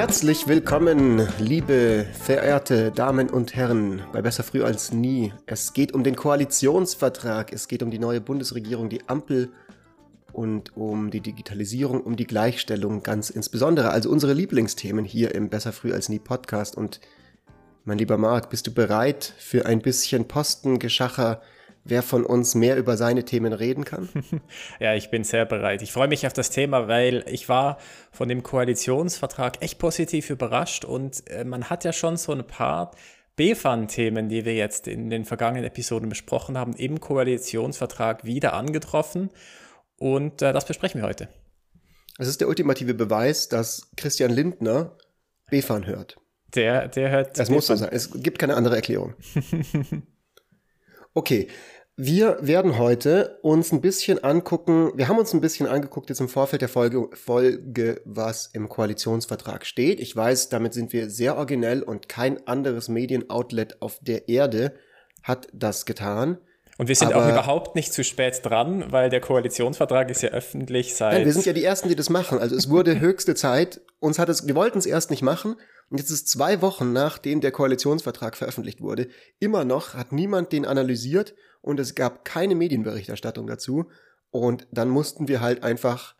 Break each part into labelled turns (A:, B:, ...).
A: Herzlich willkommen, liebe verehrte Damen und Herren, bei Besser Früh als Nie. Es geht um den Koalitionsvertrag, es geht um die neue Bundesregierung, die Ampel und um die Digitalisierung, um die Gleichstellung ganz insbesondere. Also unsere Lieblingsthemen hier im Besser Früh als Nie Podcast. Und mein lieber Marc, bist du bereit für ein bisschen Postengeschacher? Wer von uns mehr über seine Themen reden kann?
B: ja, ich bin sehr bereit. Ich freue mich auf das Thema, weil ich war von dem Koalitionsvertrag echt positiv überrascht und äh, man hat ja schon so ein paar BFAN-Themen, die wir jetzt in den vergangenen Episoden besprochen haben, im Koalitionsvertrag wieder angetroffen und äh, das besprechen wir heute.
A: Es ist der ultimative Beweis, dass Christian Lindner BFAN hört.
B: Der, der hört.
A: Das muss so sein. Es gibt keine andere Erklärung. Okay, wir werden heute uns ein bisschen angucken, wir haben uns ein bisschen angeguckt jetzt im Vorfeld der Folge, Folge, was im Koalitionsvertrag steht. Ich weiß, damit sind wir sehr originell und kein anderes Medienoutlet auf der Erde hat das getan.
B: Und wir sind Aber, auch überhaupt nicht zu spät dran, weil der Koalitionsvertrag ist ja öffentlich seit. Nein,
A: wir sind ja die Ersten, die das machen. Also es wurde höchste Zeit. Uns hat es, wir wollten es erst nicht machen. Und jetzt ist zwei Wochen nachdem der Koalitionsvertrag veröffentlicht wurde. Immer noch hat niemand den analysiert und es gab keine Medienberichterstattung dazu. Und dann mussten wir halt einfach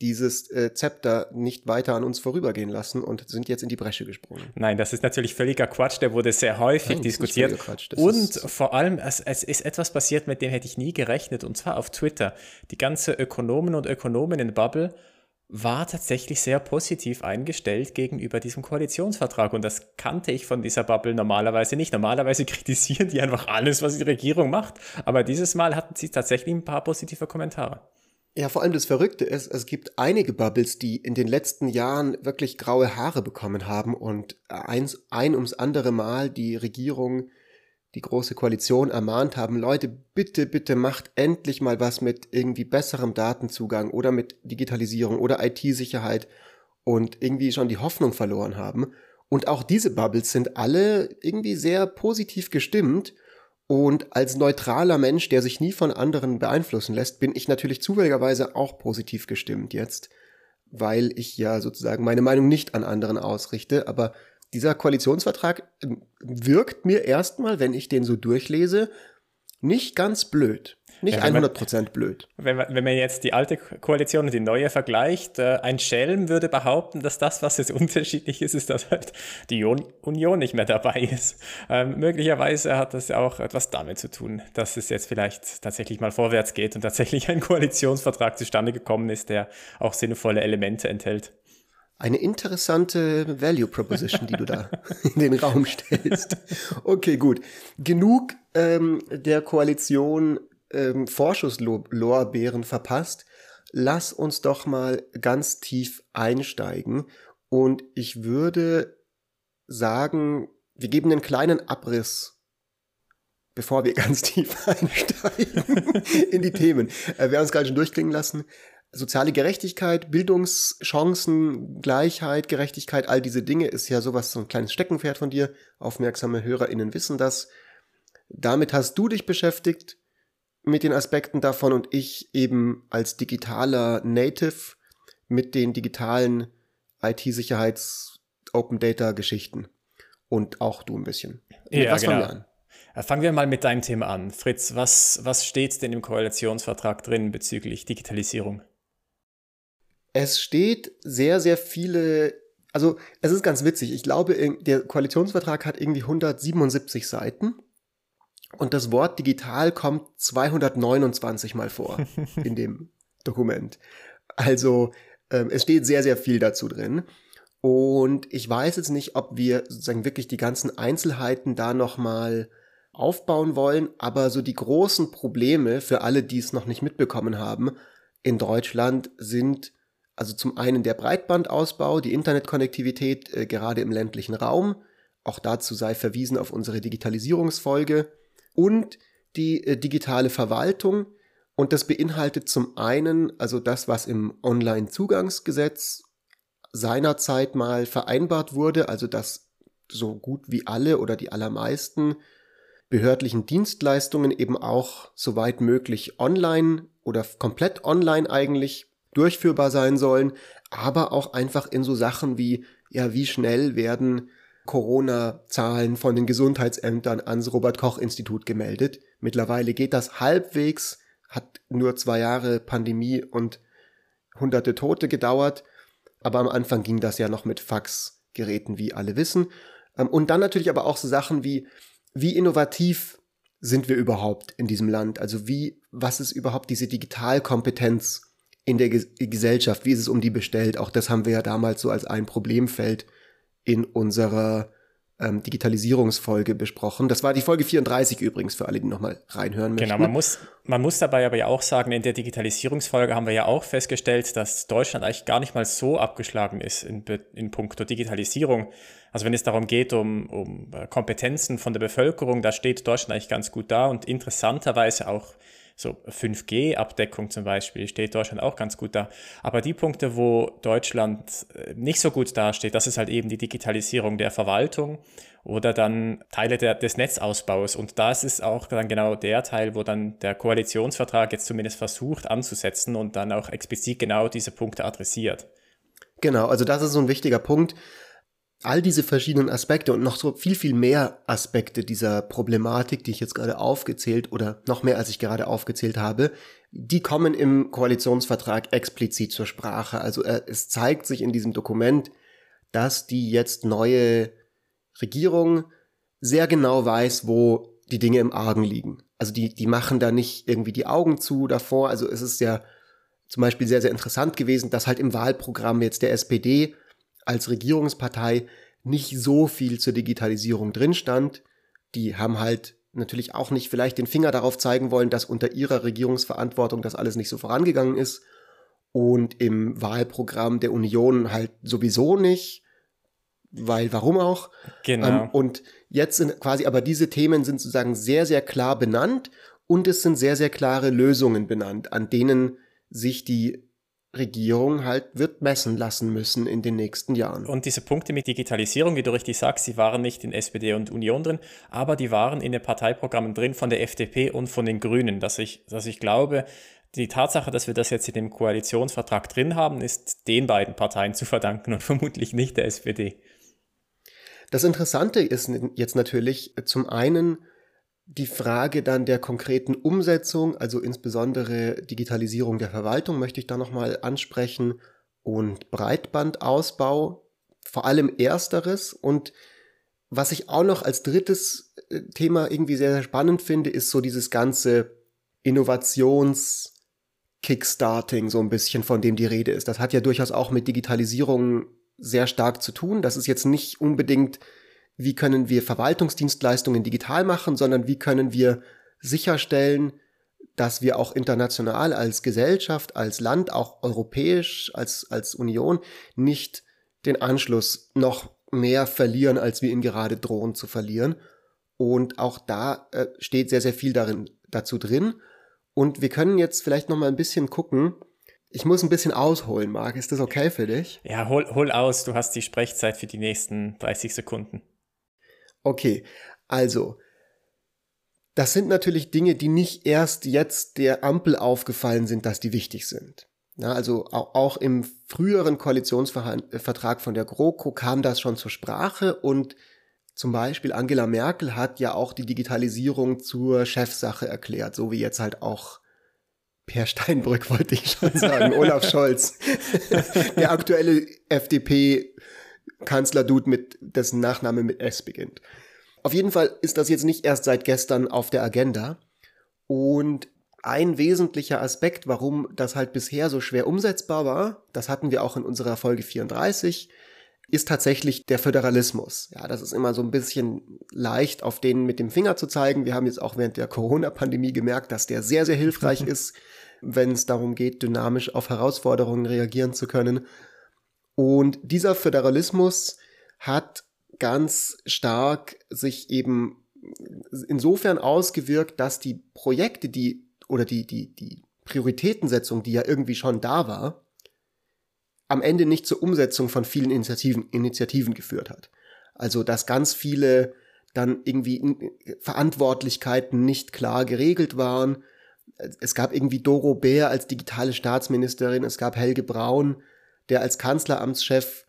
A: dieses äh, Zepter nicht weiter an uns vorübergehen lassen und sind jetzt in die Bresche gesprungen.
B: Nein, das ist natürlich völliger Quatsch, der wurde sehr häufig Nein, diskutiert. Und vor allem, es, es ist etwas passiert, mit dem hätte ich nie gerechnet, und zwar auf Twitter. Die ganze Ökonomen und Ökonomen Bubble war tatsächlich sehr positiv eingestellt gegenüber diesem Koalitionsvertrag. Und das kannte ich von dieser Bubble normalerweise nicht. Normalerweise kritisieren die einfach alles, was die Regierung macht. Aber dieses Mal hatten sie tatsächlich ein paar positive Kommentare.
A: Ja, vor allem das Verrückte ist, es gibt einige Bubbles, die in den letzten Jahren wirklich graue Haare bekommen haben und eins, ein ums andere Mal die Regierung, die große Koalition ermahnt haben, Leute, bitte, bitte macht endlich mal was mit irgendwie besserem Datenzugang oder mit Digitalisierung oder IT-Sicherheit und irgendwie schon die Hoffnung verloren haben. Und auch diese Bubbles sind alle irgendwie sehr positiv gestimmt und als neutraler Mensch, der sich nie von anderen beeinflussen lässt, bin ich natürlich zufälligerweise auch positiv gestimmt jetzt, weil ich ja sozusagen meine Meinung nicht an anderen ausrichte. Aber dieser Koalitionsvertrag wirkt mir erstmal, wenn ich den so durchlese, nicht ganz blöd. Nicht ja, 100% man, blöd.
B: Wenn man, wenn man jetzt die alte Koalition und die neue vergleicht, äh, ein Schelm würde behaupten, dass das, was jetzt unterschiedlich ist, ist, dass halt die Union nicht mehr dabei ist. Ähm, möglicherweise hat das ja auch etwas damit zu tun, dass es jetzt vielleicht tatsächlich mal vorwärts geht und tatsächlich ein Koalitionsvertrag zustande gekommen ist, der auch sinnvolle Elemente enthält.
A: Eine interessante Value Proposition, die du da in den Raum stellst. Okay, gut. Genug ähm, der Koalition ähm, Vorschusslorbeeren verpasst. Lass uns doch mal ganz tief einsteigen. Und ich würde sagen, wir geben einen kleinen Abriss, bevor wir ganz tief einsteigen in die Themen. Äh, wir haben es gerade schon durchklingen lassen. Soziale Gerechtigkeit, Bildungschancen, Gleichheit, Gerechtigkeit, all diese Dinge ist ja sowas, so ein kleines Steckenpferd von dir. Aufmerksame HörerInnen wissen das. Damit hast du dich beschäftigt mit den Aspekten davon und ich eben als digitaler Native mit den digitalen IT-Sicherheits Open Data Geschichten. Und auch du ein bisschen.
B: Ja, was genau. fangen wir an? Äh, fangen wir mal mit deinem Thema an. Fritz, was, was steht denn im Koalitionsvertrag drin bezüglich Digitalisierung?
A: Es steht sehr, sehr viele, also es ist ganz witzig. Ich glaube, der Koalitionsvertrag hat irgendwie 177 Seiten und das Wort digital kommt 229 Mal vor in dem Dokument. Also ähm, es steht sehr, sehr viel dazu drin. Und ich weiß jetzt nicht, ob wir sozusagen wirklich die ganzen Einzelheiten da nochmal aufbauen wollen, aber so die großen Probleme für alle, die es noch nicht mitbekommen haben, in Deutschland sind also zum einen der Breitbandausbau, die Internetkonnektivität äh, gerade im ländlichen Raum, auch dazu sei verwiesen auf unsere Digitalisierungsfolge und die äh, digitale Verwaltung. Und das beinhaltet zum einen also das, was im Online-Zugangsgesetz seinerzeit mal vereinbart wurde, also dass so gut wie alle oder die allermeisten behördlichen Dienstleistungen eben auch soweit möglich online oder komplett online eigentlich durchführbar sein sollen, aber auch einfach in so Sachen wie ja, wie schnell werden Corona-Zahlen von den Gesundheitsämtern ans Robert-Koch-Institut gemeldet. Mittlerweile geht das halbwegs, hat nur zwei Jahre Pandemie und hunderte Tote gedauert, aber am Anfang ging das ja noch mit Faxgeräten, wie alle wissen. Ähm, und dann natürlich aber auch so Sachen wie, wie innovativ sind wir überhaupt in diesem Land? Also wie, was ist überhaupt diese Digitalkompetenz in der Gesellschaft? Wie ist es um die bestellt? Auch das haben wir ja damals so als ein Problemfeld in unserer ähm, Digitalisierungsfolge besprochen. Das war die Folge 34 übrigens, für alle, die nochmal reinhören
B: möchten. Genau, man muss, man muss dabei aber ja auch sagen, in der Digitalisierungsfolge haben wir ja auch festgestellt, dass Deutschland eigentlich gar nicht mal so abgeschlagen ist in, in puncto Digitalisierung. Also wenn es darum geht, um, um Kompetenzen von der Bevölkerung, da steht Deutschland eigentlich ganz gut da und interessanterweise auch so 5G-Abdeckung zum Beispiel steht Deutschland auch ganz gut da. Aber die Punkte, wo Deutschland äh, nicht so gut dasteht, das ist halt eben die Digitalisierung der Verwaltung oder dann Teile der, des Netzausbaus. Und das ist auch dann genau der Teil, wo dann der Koalitionsvertrag jetzt zumindest versucht anzusetzen und dann auch explizit genau diese Punkte adressiert.
A: Genau, also das ist so ein wichtiger Punkt all diese verschiedenen Aspekte und noch so viel, viel mehr Aspekte dieser Problematik, die ich jetzt gerade aufgezählt oder noch mehr als ich gerade aufgezählt habe, die kommen im Koalitionsvertrag explizit zur Sprache. Also äh, es zeigt sich in diesem Dokument, dass die jetzt neue Regierung sehr genau weiß, wo die Dinge im Argen liegen. Also die, die machen da nicht irgendwie die Augen zu davor. Also es ist ja zum Beispiel sehr, sehr interessant gewesen, dass halt im Wahlprogramm jetzt der SPD als Regierungspartei nicht so viel zur Digitalisierung drin stand. Die haben halt natürlich auch nicht vielleicht den Finger darauf zeigen wollen, dass unter ihrer Regierungsverantwortung das alles nicht so vorangegangen ist. Und im Wahlprogramm der Union halt sowieso nicht, weil warum auch?
B: Genau.
A: Ähm, und jetzt sind quasi, aber diese Themen sind sozusagen sehr, sehr klar benannt und es sind sehr, sehr klare Lösungen benannt, an denen sich die Regierung halt wird messen lassen müssen in den nächsten Jahren.
B: Und diese Punkte mit Digitalisierung, wie du richtig sagst, sie waren nicht in SPD und Union drin, aber die waren in den Parteiprogrammen drin von der FDP und von den Grünen. Dass ich, dass ich glaube, die Tatsache, dass wir das jetzt in dem Koalitionsvertrag drin haben, ist den beiden Parteien zu verdanken und vermutlich nicht der SPD.
A: Das Interessante ist jetzt natürlich zum einen, die Frage dann der konkreten Umsetzung, also insbesondere Digitalisierung der Verwaltung, möchte ich da nochmal ansprechen und Breitbandausbau, vor allem ersteres. Und was ich auch noch als drittes äh, Thema irgendwie sehr, sehr spannend finde, ist so dieses ganze Innovations- Kickstarting, so ein bisschen, von dem die Rede ist. Das hat ja durchaus auch mit Digitalisierung sehr stark zu tun. Das ist jetzt nicht unbedingt wie können wir Verwaltungsdienstleistungen digital machen, sondern wie können wir sicherstellen, dass wir auch international als Gesellschaft, als Land, auch europäisch, als, als Union nicht den Anschluss noch mehr verlieren, als wir ihn gerade drohen zu verlieren. Und auch da äh, steht sehr, sehr viel darin, dazu drin. Und wir können jetzt vielleicht noch mal ein bisschen gucken. Ich muss ein bisschen ausholen, Marc. Ist das okay für dich?
B: Ja, hol, hol aus. Du hast die Sprechzeit für die nächsten 30 Sekunden.
A: Okay, also, das sind natürlich Dinge, die nicht erst jetzt der Ampel aufgefallen sind, dass die wichtig sind. Ja, also auch, im früheren Koalitionsvertrag von der GroKo kam das schon zur Sprache und zum Beispiel Angela Merkel hat ja auch die Digitalisierung zur Chefsache erklärt, so wie jetzt halt auch Per Steinbrück wollte ich schon sagen, Olaf Scholz, der aktuelle FDP Kanzler-Dude mit dessen Nachname mit S beginnt. Auf jeden Fall ist das jetzt nicht erst seit gestern auf der Agenda. Und ein wesentlicher Aspekt, warum das halt bisher so schwer umsetzbar war, das hatten wir auch in unserer Folge 34, ist tatsächlich der Föderalismus. Ja, das ist immer so ein bisschen leicht, auf den mit dem Finger zu zeigen. Wir haben jetzt auch während der Corona-Pandemie gemerkt, dass der sehr, sehr hilfreich ist, wenn es darum geht, dynamisch auf Herausforderungen reagieren zu können. Und dieser Föderalismus hat ganz stark sich eben insofern ausgewirkt, dass die Projekte, die oder die, die, die Prioritätensetzung, die ja irgendwie schon da war, am Ende nicht zur Umsetzung von vielen Initiativen, Initiativen geführt hat. Also, dass ganz viele dann irgendwie Verantwortlichkeiten nicht klar geregelt waren. Es gab irgendwie Doro Bär als digitale Staatsministerin, es gab Helge Braun, der als Kanzleramtschef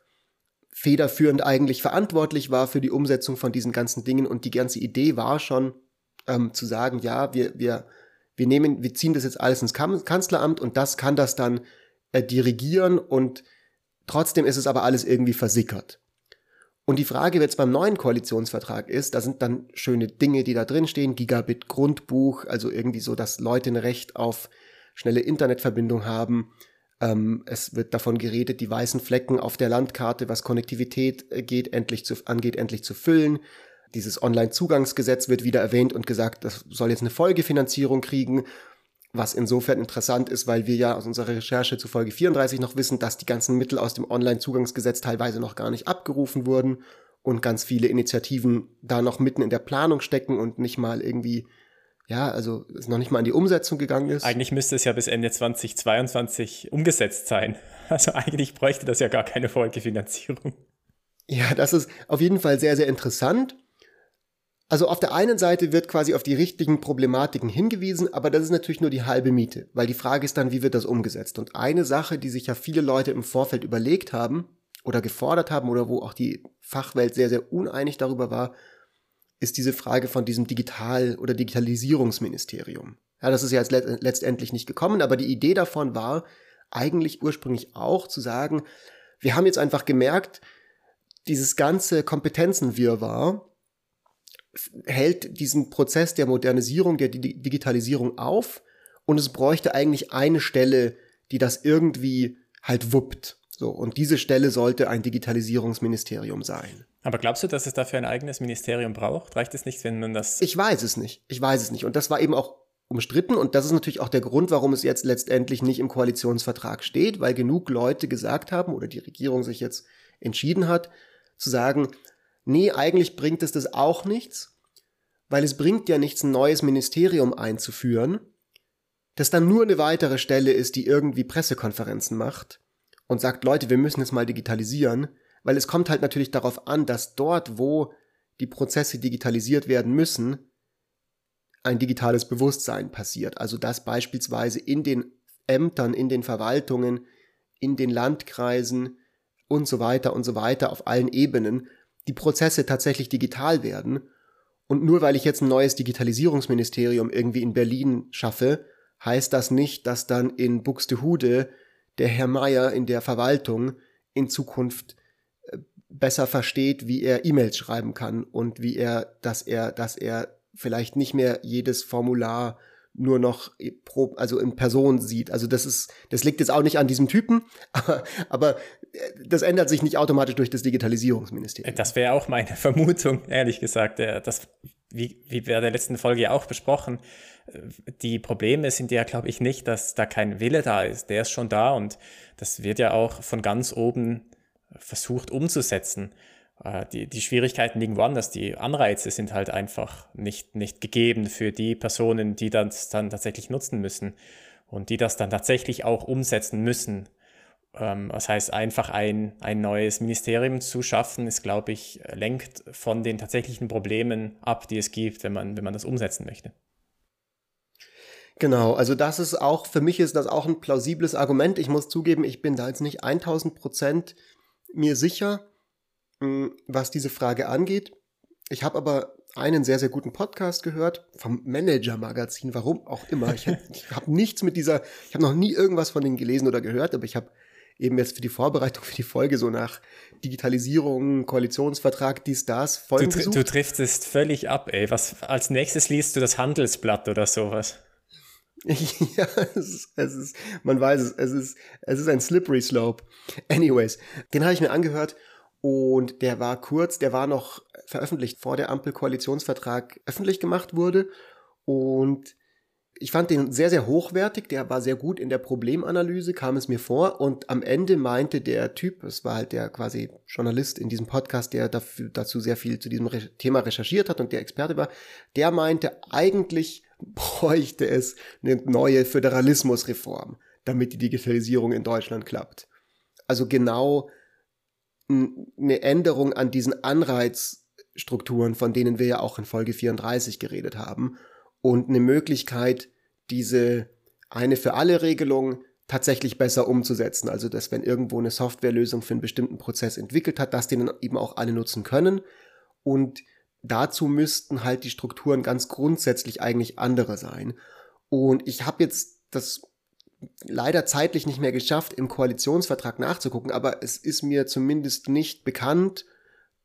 A: federführend eigentlich verantwortlich war für die Umsetzung von diesen ganzen Dingen. Und die ganze Idee war schon ähm, zu sagen, ja, wir, wir, wir nehmen, wir ziehen das jetzt alles ins Kanzleramt und das kann das dann äh, dirigieren und trotzdem ist es aber alles irgendwie versickert. Und die Frage jetzt beim neuen Koalitionsvertrag ist, da sind dann schöne Dinge, die da drin stehen, Gigabit Grundbuch, also irgendwie so, dass Leute ein Recht auf schnelle Internetverbindung haben. Ähm, es wird davon geredet, die weißen Flecken auf der Landkarte, was Konnektivität äh, geht, endlich zu, angeht, endlich zu füllen. Dieses Online-Zugangsgesetz wird wieder erwähnt und gesagt, das soll jetzt eine Folgefinanzierung kriegen, was insofern interessant ist, weil wir ja aus unserer Recherche zu Folge 34 noch wissen, dass die ganzen Mittel aus dem Online-Zugangsgesetz teilweise noch gar nicht abgerufen wurden und ganz viele Initiativen da noch mitten in der Planung stecken und nicht mal irgendwie ja, also es noch nicht mal an die Umsetzung gegangen ist.
B: Eigentlich müsste es ja bis Ende 2022 umgesetzt sein. Also eigentlich bräuchte das ja gar keine Folgefinanzierung.
A: Ja, das ist auf jeden Fall sehr, sehr interessant. Also auf der einen Seite wird quasi auf die richtigen Problematiken hingewiesen, aber das ist natürlich nur die halbe Miete, weil die Frage ist dann, wie wird das umgesetzt? Und eine Sache, die sich ja viele Leute im Vorfeld überlegt haben oder gefordert haben oder wo auch die Fachwelt sehr, sehr uneinig darüber war, ist diese Frage von diesem Digital- oder Digitalisierungsministerium. Ja, das ist ja jetzt letztendlich nicht gekommen, aber die Idee davon war eigentlich ursprünglich auch zu sagen, wir haben jetzt einfach gemerkt, dieses ganze Kompetenzenwirrwarr hält diesen Prozess der Modernisierung, der Digitalisierung auf und es bräuchte eigentlich eine Stelle, die das irgendwie halt wuppt. So, und diese Stelle sollte ein Digitalisierungsministerium sein.
B: Aber glaubst du, dass es dafür ein eigenes Ministerium braucht? Reicht es nicht, wenn man das.
A: Ich weiß es nicht. Ich weiß es nicht. Und das war eben auch umstritten und das ist natürlich auch der Grund, warum es jetzt letztendlich nicht im Koalitionsvertrag steht, weil genug Leute gesagt haben oder die Regierung sich jetzt entschieden hat, zu sagen, nee, eigentlich bringt es das auch nichts, weil es bringt ja nichts, ein neues Ministerium einzuführen, das dann nur eine weitere Stelle ist, die irgendwie Pressekonferenzen macht und sagt, Leute, wir müssen jetzt mal digitalisieren, weil es kommt halt natürlich darauf an, dass dort, wo die Prozesse digitalisiert werden müssen, ein digitales Bewusstsein passiert. Also dass beispielsweise in den Ämtern, in den Verwaltungen, in den Landkreisen und so weiter und so weiter auf allen Ebenen die Prozesse tatsächlich digital werden. Und nur weil ich jetzt ein neues Digitalisierungsministerium irgendwie in Berlin schaffe, heißt das nicht, dass dann in Buxtehude der Herr Meier in der Verwaltung in Zukunft besser versteht, wie er E-Mails schreiben kann und wie er, dass er, dass er vielleicht nicht mehr jedes Formular nur noch pro, also in Person sieht. Also das ist, das liegt jetzt auch nicht an diesem Typen, aber, aber äh, das ändert sich nicht automatisch durch das Digitalisierungsministerium.
B: Das wäre auch meine Vermutung, ehrlich gesagt. Das, wie, wie bei der letzten Folge auch besprochen, die Probleme sind ja, glaube ich, nicht, dass da kein Wille da ist. Der ist schon da und das wird ja auch von ganz oben versucht umzusetzen. Äh, die, die Schwierigkeiten liegen woanders. Die Anreize sind halt einfach nicht, nicht gegeben für die Personen, die das dann tatsächlich nutzen müssen und die das dann tatsächlich auch umsetzen müssen. Ähm, das heißt, einfach ein, ein neues Ministerium zu schaffen, ist, glaube ich, lenkt von den tatsächlichen Problemen ab, die es gibt, wenn man, wenn man das umsetzen möchte.
A: Genau, also das ist auch, für mich ist das auch ein plausibles Argument. Ich muss zugeben, ich bin da jetzt nicht 1000 Prozent mir sicher, hm, was diese Frage angeht. Ich habe aber einen sehr, sehr guten Podcast gehört vom Manager-Magazin, warum auch immer. Ich, ich habe nichts mit dieser, ich habe noch nie irgendwas von denen gelesen oder gehört, aber ich habe eben jetzt für die Vorbereitung für die Folge so nach Digitalisierung, Koalitionsvertrag, dies, das,
B: Folgen du, gesucht. Du triffst es völlig ab, ey. Was, als nächstes liest du das Handelsblatt oder sowas.
A: ja, es ist, es ist, man weiß es, es ist, es ist ein slippery slope. Anyways, den habe ich mir angehört und der war kurz, der war noch veröffentlicht, vor der Ampel-Koalitionsvertrag öffentlich gemacht wurde und ich fand den sehr, sehr hochwertig, der war sehr gut in der Problemanalyse, kam es mir vor und am Ende meinte der Typ, es war halt der quasi Journalist in diesem Podcast, der dafür, dazu sehr viel zu diesem Thema recherchiert hat und der Experte war, der meinte, eigentlich bräuchte es eine neue Föderalismusreform, damit die Digitalisierung in Deutschland klappt. Also genau eine Änderung an diesen Anreizstrukturen, von denen wir ja auch in Folge 34 geredet haben, und eine Möglichkeit, diese eine für alle Regelung tatsächlich besser umzusetzen. Also, dass wenn irgendwo eine Softwarelösung für einen bestimmten Prozess entwickelt hat, dass den dann eben auch alle nutzen können. Und dazu müssten halt die Strukturen ganz grundsätzlich eigentlich andere sein. Und ich habe jetzt das leider zeitlich nicht mehr geschafft, im Koalitionsvertrag nachzugucken, aber es ist mir zumindest nicht bekannt,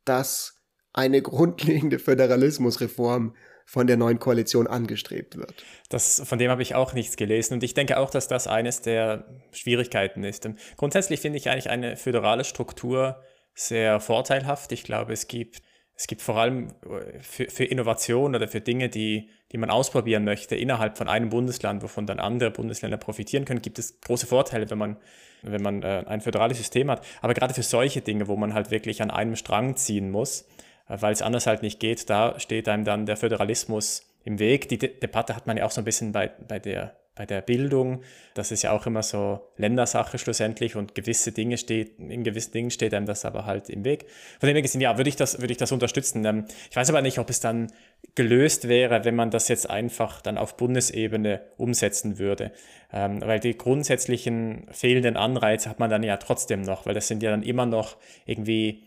A: dass eine grundlegende Föderalismusreform von der neuen Koalition angestrebt wird.
B: Das, von dem habe ich auch nichts gelesen und ich denke auch, dass das eines der Schwierigkeiten ist. Grundsätzlich finde ich eigentlich eine föderale Struktur sehr vorteilhaft. Ich glaube, es gibt, es gibt vor allem äh, für, für Innovation oder für Dinge, die, die man ausprobieren möchte innerhalb von einem Bundesland, wovon dann andere Bundesländer profitieren können, gibt es große Vorteile, wenn man, wenn man äh, ein föderales System hat. Aber gerade für solche Dinge, wo man halt wirklich an einem Strang ziehen muss, weil es anders halt nicht geht, da steht einem dann der Föderalismus im Weg. Die De Debatte hat man ja auch so ein bisschen bei, bei, der, bei der Bildung. Das ist ja auch immer so Ländersache schlussendlich und gewisse Dinge steht, in gewissen Dingen steht einem das aber halt im Weg. Von dem her gesehen, ja, würde ich das, würde ich das unterstützen. Ähm, ich weiß aber nicht, ob es dann gelöst wäre, wenn man das jetzt einfach dann auf Bundesebene umsetzen würde. Ähm, weil die grundsätzlichen fehlenden Anreize hat man dann ja trotzdem noch, weil das sind ja dann immer noch irgendwie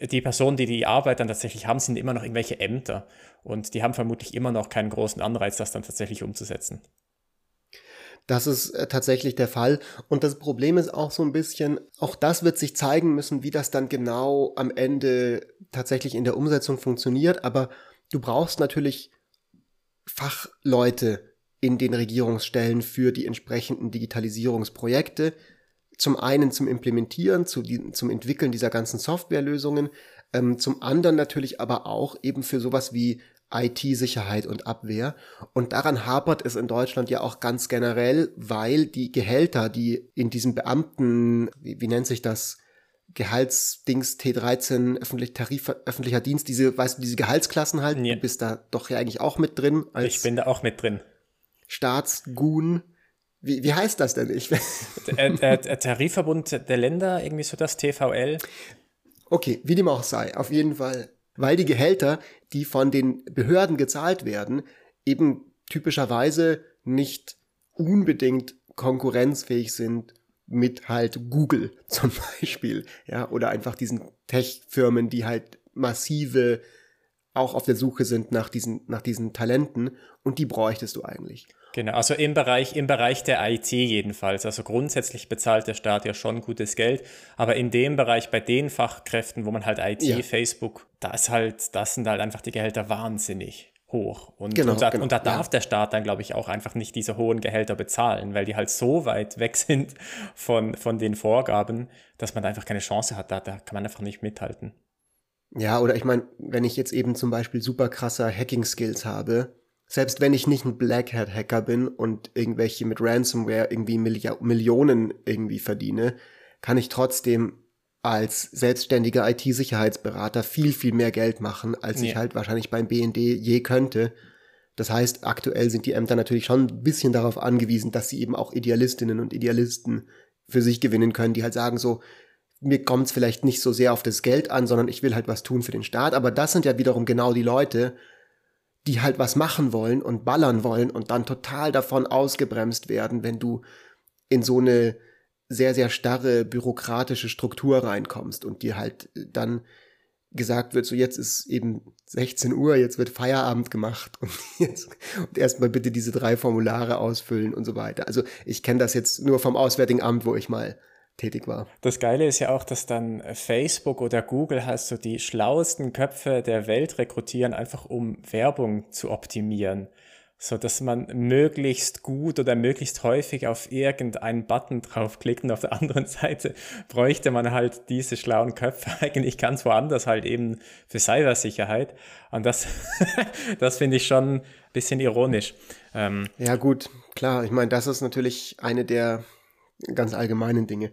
B: die Personen, die die Arbeit dann tatsächlich haben, sind immer noch irgendwelche Ämter und die haben vermutlich immer noch keinen großen Anreiz, das dann tatsächlich umzusetzen.
A: Das ist äh, tatsächlich der Fall. Und das Problem ist auch so ein bisschen, auch das wird sich zeigen müssen, wie das dann genau am Ende tatsächlich in der Umsetzung funktioniert. Aber du brauchst natürlich Fachleute in den Regierungsstellen für die entsprechenden Digitalisierungsprojekte zum einen zum Implementieren, zu zum Entwickeln dieser ganzen Softwarelösungen, ähm, zum anderen natürlich aber auch eben für sowas wie IT-Sicherheit und Abwehr. Und daran hapert es in Deutschland ja auch ganz generell, weil die Gehälter, die in diesem Beamten, wie, wie nennt sich das, Gehaltsdings T13, öffentlich, Tarif, öffentlicher Dienst, diese, weißt du, diese Gehaltsklassen halt, ja. du bist da doch ja eigentlich auch mit drin.
B: Ich bin da auch mit drin.
A: Staatsgun. Wie, wie heißt das denn? Ich,
B: der Tarifverbund der Länder, irgendwie so das TVL.
A: Okay, wie dem auch sei, auf jeden Fall. Weil die Gehälter, die von den Behörden gezahlt werden, eben typischerweise nicht unbedingt konkurrenzfähig sind mit halt Google zum Beispiel, ja, oder einfach diesen Tech-Firmen, die halt massive auch auf der Suche sind nach diesen, nach diesen Talenten und die bräuchtest du eigentlich.
B: Genau, also im Bereich, im Bereich der IT jedenfalls. Also grundsätzlich bezahlt der Staat ja schon gutes Geld, aber in dem Bereich, bei den Fachkräften, wo man halt IT, ja. Facebook, da ist halt, das sind halt einfach die Gehälter wahnsinnig hoch. Und, genau, und da, genau, und da darf ja. der Staat dann, glaube ich, auch einfach nicht diese hohen Gehälter bezahlen, weil die halt so weit weg sind von, von den Vorgaben, dass man da einfach keine Chance hat. Da, da kann man einfach nicht mithalten.
A: Ja, oder ich meine, wenn ich jetzt eben zum Beispiel super krasser Hacking-Skills habe, selbst wenn ich nicht ein Black Hat Hacker bin und irgendwelche mit Ransomware irgendwie Milli Millionen irgendwie verdiene, kann ich trotzdem als selbstständiger IT-Sicherheitsberater viel, viel mehr Geld machen, als ja. ich halt wahrscheinlich beim BND je könnte. Das heißt, aktuell sind die Ämter natürlich schon ein bisschen darauf angewiesen, dass sie eben auch Idealistinnen und Idealisten für sich gewinnen können, die halt sagen so, mir kommt es vielleicht nicht so sehr auf das Geld an, sondern ich will halt was tun für den Staat. Aber das sind ja wiederum genau die Leute, die halt was machen wollen und ballern wollen und dann total davon ausgebremst werden, wenn du in so eine sehr, sehr starre bürokratische Struktur reinkommst und dir halt dann gesagt wird, so jetzt ist eben 16 Uhr, jetzt wird Feierabend gemacht und jetzt und erstmal bitte diese drei Formulare ausfüllen und so weiter. Also ich kenne das jetzt nur vom Auswärtigen Amt, wo ich mal tätig war.
B: Das Geile ist ja auch, dass dann Facebook oder Google halt so die schlauesten Köpfe der Welt rekrutieren, einfach um Werbung zu optimieren. So dass man möglichst gut oder möglichst häufig auf irgendeinen Button draufklickt und auf der anderen Seite bräuchte man halt diese schlauen Köpfe eigentlich ganz woanders halt eben für Cybersicherheit. Und das, das finde ich schon ein bisschen ironisch.
A: Ähm, ja, gut, klar. Ich meine, das ist natürlich eine der ganz allgemeinen Dinge.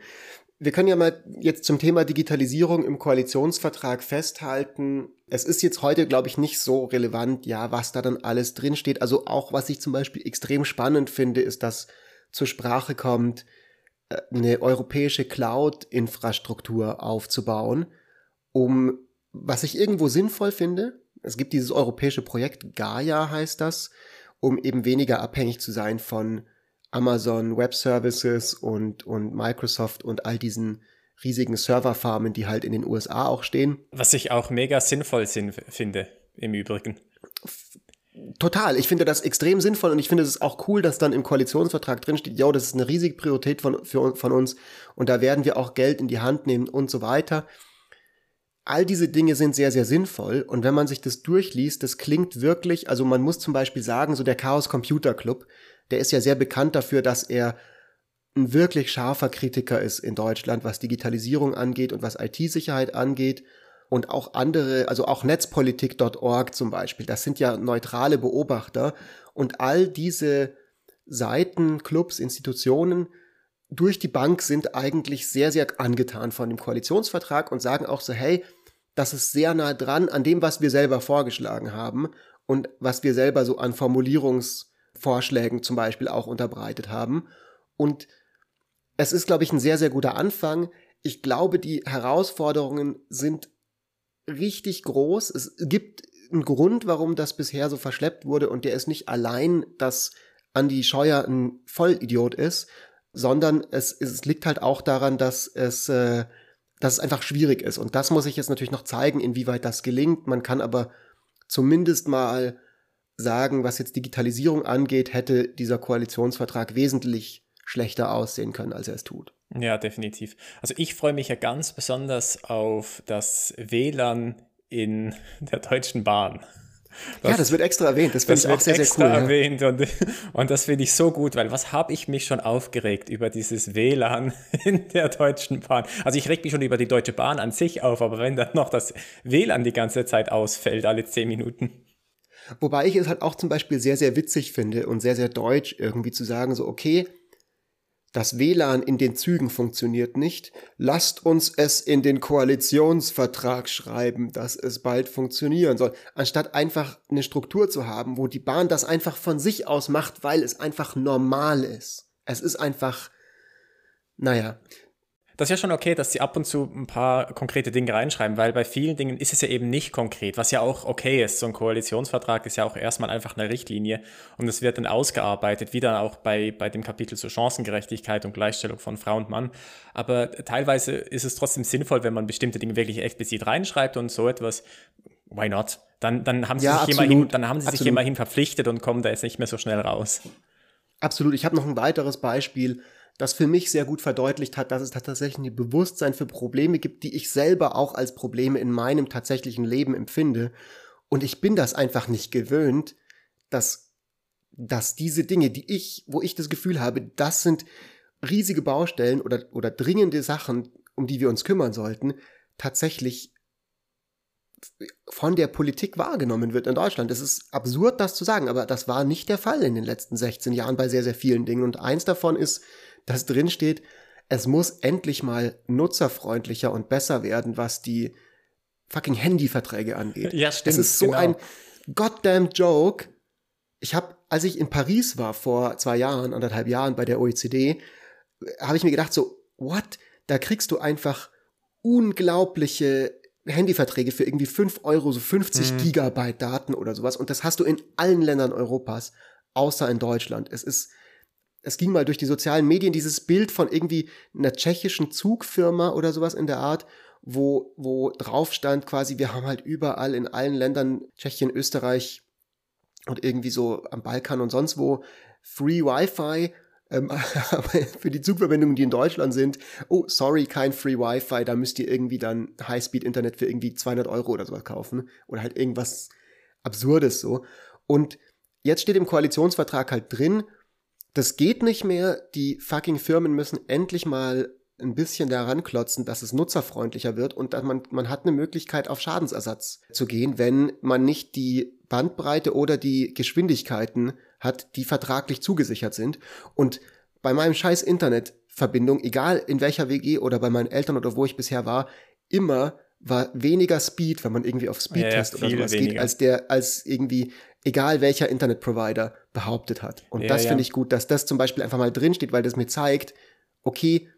A: Wir können ja mal jetzt zum Thema Digitalisierung im Koalitionsvertrag festhalten. Es ist jetzt heute, glaube ich, nicht so relevant, ja, was da dann alles drinsteht. Also auch, was ich zum Beispiel extrem spannend finde, ist, dass zur Sprache kommt, äh, eine europäische Cloud-Infrastruktur aufzubauen, um, was ich irgendwo sinnvoll finde, es gibt dieses europäische Projekt, Gaia heißt das, um eben weniger abhängig zu sein von Amazon Web Services und, und Microsoft und all diesen riesigen Serverfarmen, die halt in den USA auch stehen.
B: Was ich auch mega sinnvoll finde, im Übrigen.
A: Total. Ich finde das extrem sinnvoll und ich finde es auch cool, dass dann im Koalitionsvertrag drinsteht, ja, das ist eine riesige Priorität von, für, von uns und da werden wir auch Geld in die Hand nehmen und so weiter. All diese Dinge sind sehr, sehr sinnvoll und wenn man sich das durchliest, das klingt wirklich, also man muss zum Beispiel sagen, so der Chaos Computer Club, der ist ja sehr bekannt dafür, dass er ein wirklich scharfer Kritiker ist in Deutschland, was Digitalisierung angeht und was IT-Sicherheit angeht. Und auch andere, also auch netzpolitik.org zum Beispiel, das sind ja neutrale Beobachter. Und all diese Seiten, Clubs, Institutionen durch die Bank sind eigentlich sehr, sehr angetan von dem Koalitionsvertrag und sagen auch so, hey, das ist sehr nah dran an dem, was wir selber vorgeschlagen haben und was wir selber so an Formulierungsvorschlägen zum Beispiel auch unterbreitet haben. Und es ist, glaube ich, ein sehr, sehr guter Anfang. Ich glaube, die Herausforderungen sind richtig groß. Es gibt einen Grund, warum das bisher so verschleppt wurde und der ist nicht allein, dass Andy Scheuer ein Vollidiot ist, sondern es, es liegt halt auch daran, dass es, äh, dass es einfach schwierig ist. Und das muss ich jetzt natürlich noch zeigen, inwieweit das gelingt. Man kann aber zumindest mal sagen, was jetzt Digitalisierung angeht, hätte dieser Koalitionsvertrag wesentlich schlechter aussehen können, als er es tut.
B: Ja, definitiv. Also ich freue mich ja ganz besonders auf das WLAN in der Deutschen Bahn.
A: Das, ja, das wird extra erwähnt. Das finde ich auch sehr, sehr cool.
B: erwähnt ja. und, und das finde ich so gut, weil was habe ich mich schon aufgeregt über dieses WLAN in der Deutschen Bahn? Also ich reg mich schon über die Deutsche Bahn an sich auf, aber wenn dann noch das WLAN die ganze Zeit ausfällt, alle zehn Minuten.
A: Wobei ich es halt auch zum Beispiel sehr, sehr witzig finde und sehr, sehr deutsch irgendwie zu sagen, so, okay, das WLAN in den Zügen funktioniert nicht. Lasst uns es in den Koalitionsvertrag schreiben, dass es bald funktionieren soll. Anstatt einfach eine Struktur zu haben, wo die Bahn das einfach von sich aus macht, weil es einfach normal ist. Es ist einfach, naja,
B: das ist ja schon okay, dass sie ab und zu ein paar konkrete Dinge reinschreiben, weil bei vielen Dingen ist es ja eben nicht konkret, was ja auch okay ist. So ein Koalitionsvertrag ist ja auch erstmal einfach eine Richtlinie und es wird dann ausgearbeitet, wie dann auch bei, bei dem Kapitel zur Chancengerechtigkeit und Gleichstellung von Frau und Mann. Aber teilweise ist es trotzdem sinnvoll, wenn man bestimmte Dinge wirklich explizit reinschreibt und so etwas, why not? Dann, dann haben sie, ja, sich, immerhin, dann haben sie sich immerhin verpflichtet und kommen da jetzt nicht mehr so schnell raus.
A: Absolut. Ich habe noch ein weiteres Beispiel das für mich sehr gut verdeutlicht hat, dass es tatsächlich ein Bewusstsein für Probleme gibt, die ich selber auch als Probleme in meinem tatsächlichen Leben empfinde. Und ich bin das einfach nicht gewöhnt, dass, dass diese Dinge, die ich, wo ich das Gefühl habe, das sind riesige Baustellen oder, oder dringende Sachen, um die wir uns kümmern sollten, tatsächlich von der Politik wahrgenommen wird in Deutschland. Es ist absurd, das zu sagen, aber das war nicht der Fall in den letzten 16 Jahren bei sehr, sehr vielen Dingen. Und eins davon ist dass drin steht, es muss endlich mal nutzerfreundlicher und besser werden, was die fucking Handyverträge angeht.
B: Ja, stimmt.
A: Es ist so genau. ein goddamn Joke. Ich habe, als ich in Paris war vor zwei Jahren, anderthalb Jahren bei der OECD, habe ich mir gedacht so, what? Da kriegst du einfach unglaubliche Handyverträge für irgendwie fünf Euro, so 50 mhm. Gigabyte Daten oder sowas. Und das hast du in allen Ländern Europas, außer in Deutschland. Es ist es ging mal durch die sozialen Medien dieses Bild von irgendwie einer tschechischen Zugfirma oder sowas in der Art, wo, wo drauf stand quasi, wir haben halt überall in allen Ländern, Tschechien, Österreich und irgendwie so am Balkan und sonst wo, Free Wi-Fi, ähm, für die Zugverbindungen, die in Deutschland sind, oh, sorry, kein Free Wi-Fi, da müsst ihr irgendwie dann Highspeed-Internet für irgendwie 200 Euro oder sowas kaufen oder halt irgendwas Absurdes so. Und jetzt steht im Koalitionsvertrag halt drin, das geht nicht mehr. Die fucking Firmen müssen endlich mal ein bisschen daran klotzen, dass es nutzerfreundlicher wird und dass man, man hat eine Möglichkeit, auf Schadensersatz zu gehen, wenn man nicht die Bandbreite oder die Geschwindigkeiten hat, die vertraglich zugesichert sind. Und bei meinem scheiß Internetverbindung, egal in welcher WG oder bei meinen Eltern oder wo ich bisher war, immer war weniger Speed, wenn man irgendwie auf Speedtest ja, ja, oder sowas weniger. geht, als der, als irgendwie egal welcher Internetprovider behauptet hat. Und ja, das finde ich gut, dass das zum Beispiel einfach mal drinsteht, weil das mir zeigt, okay,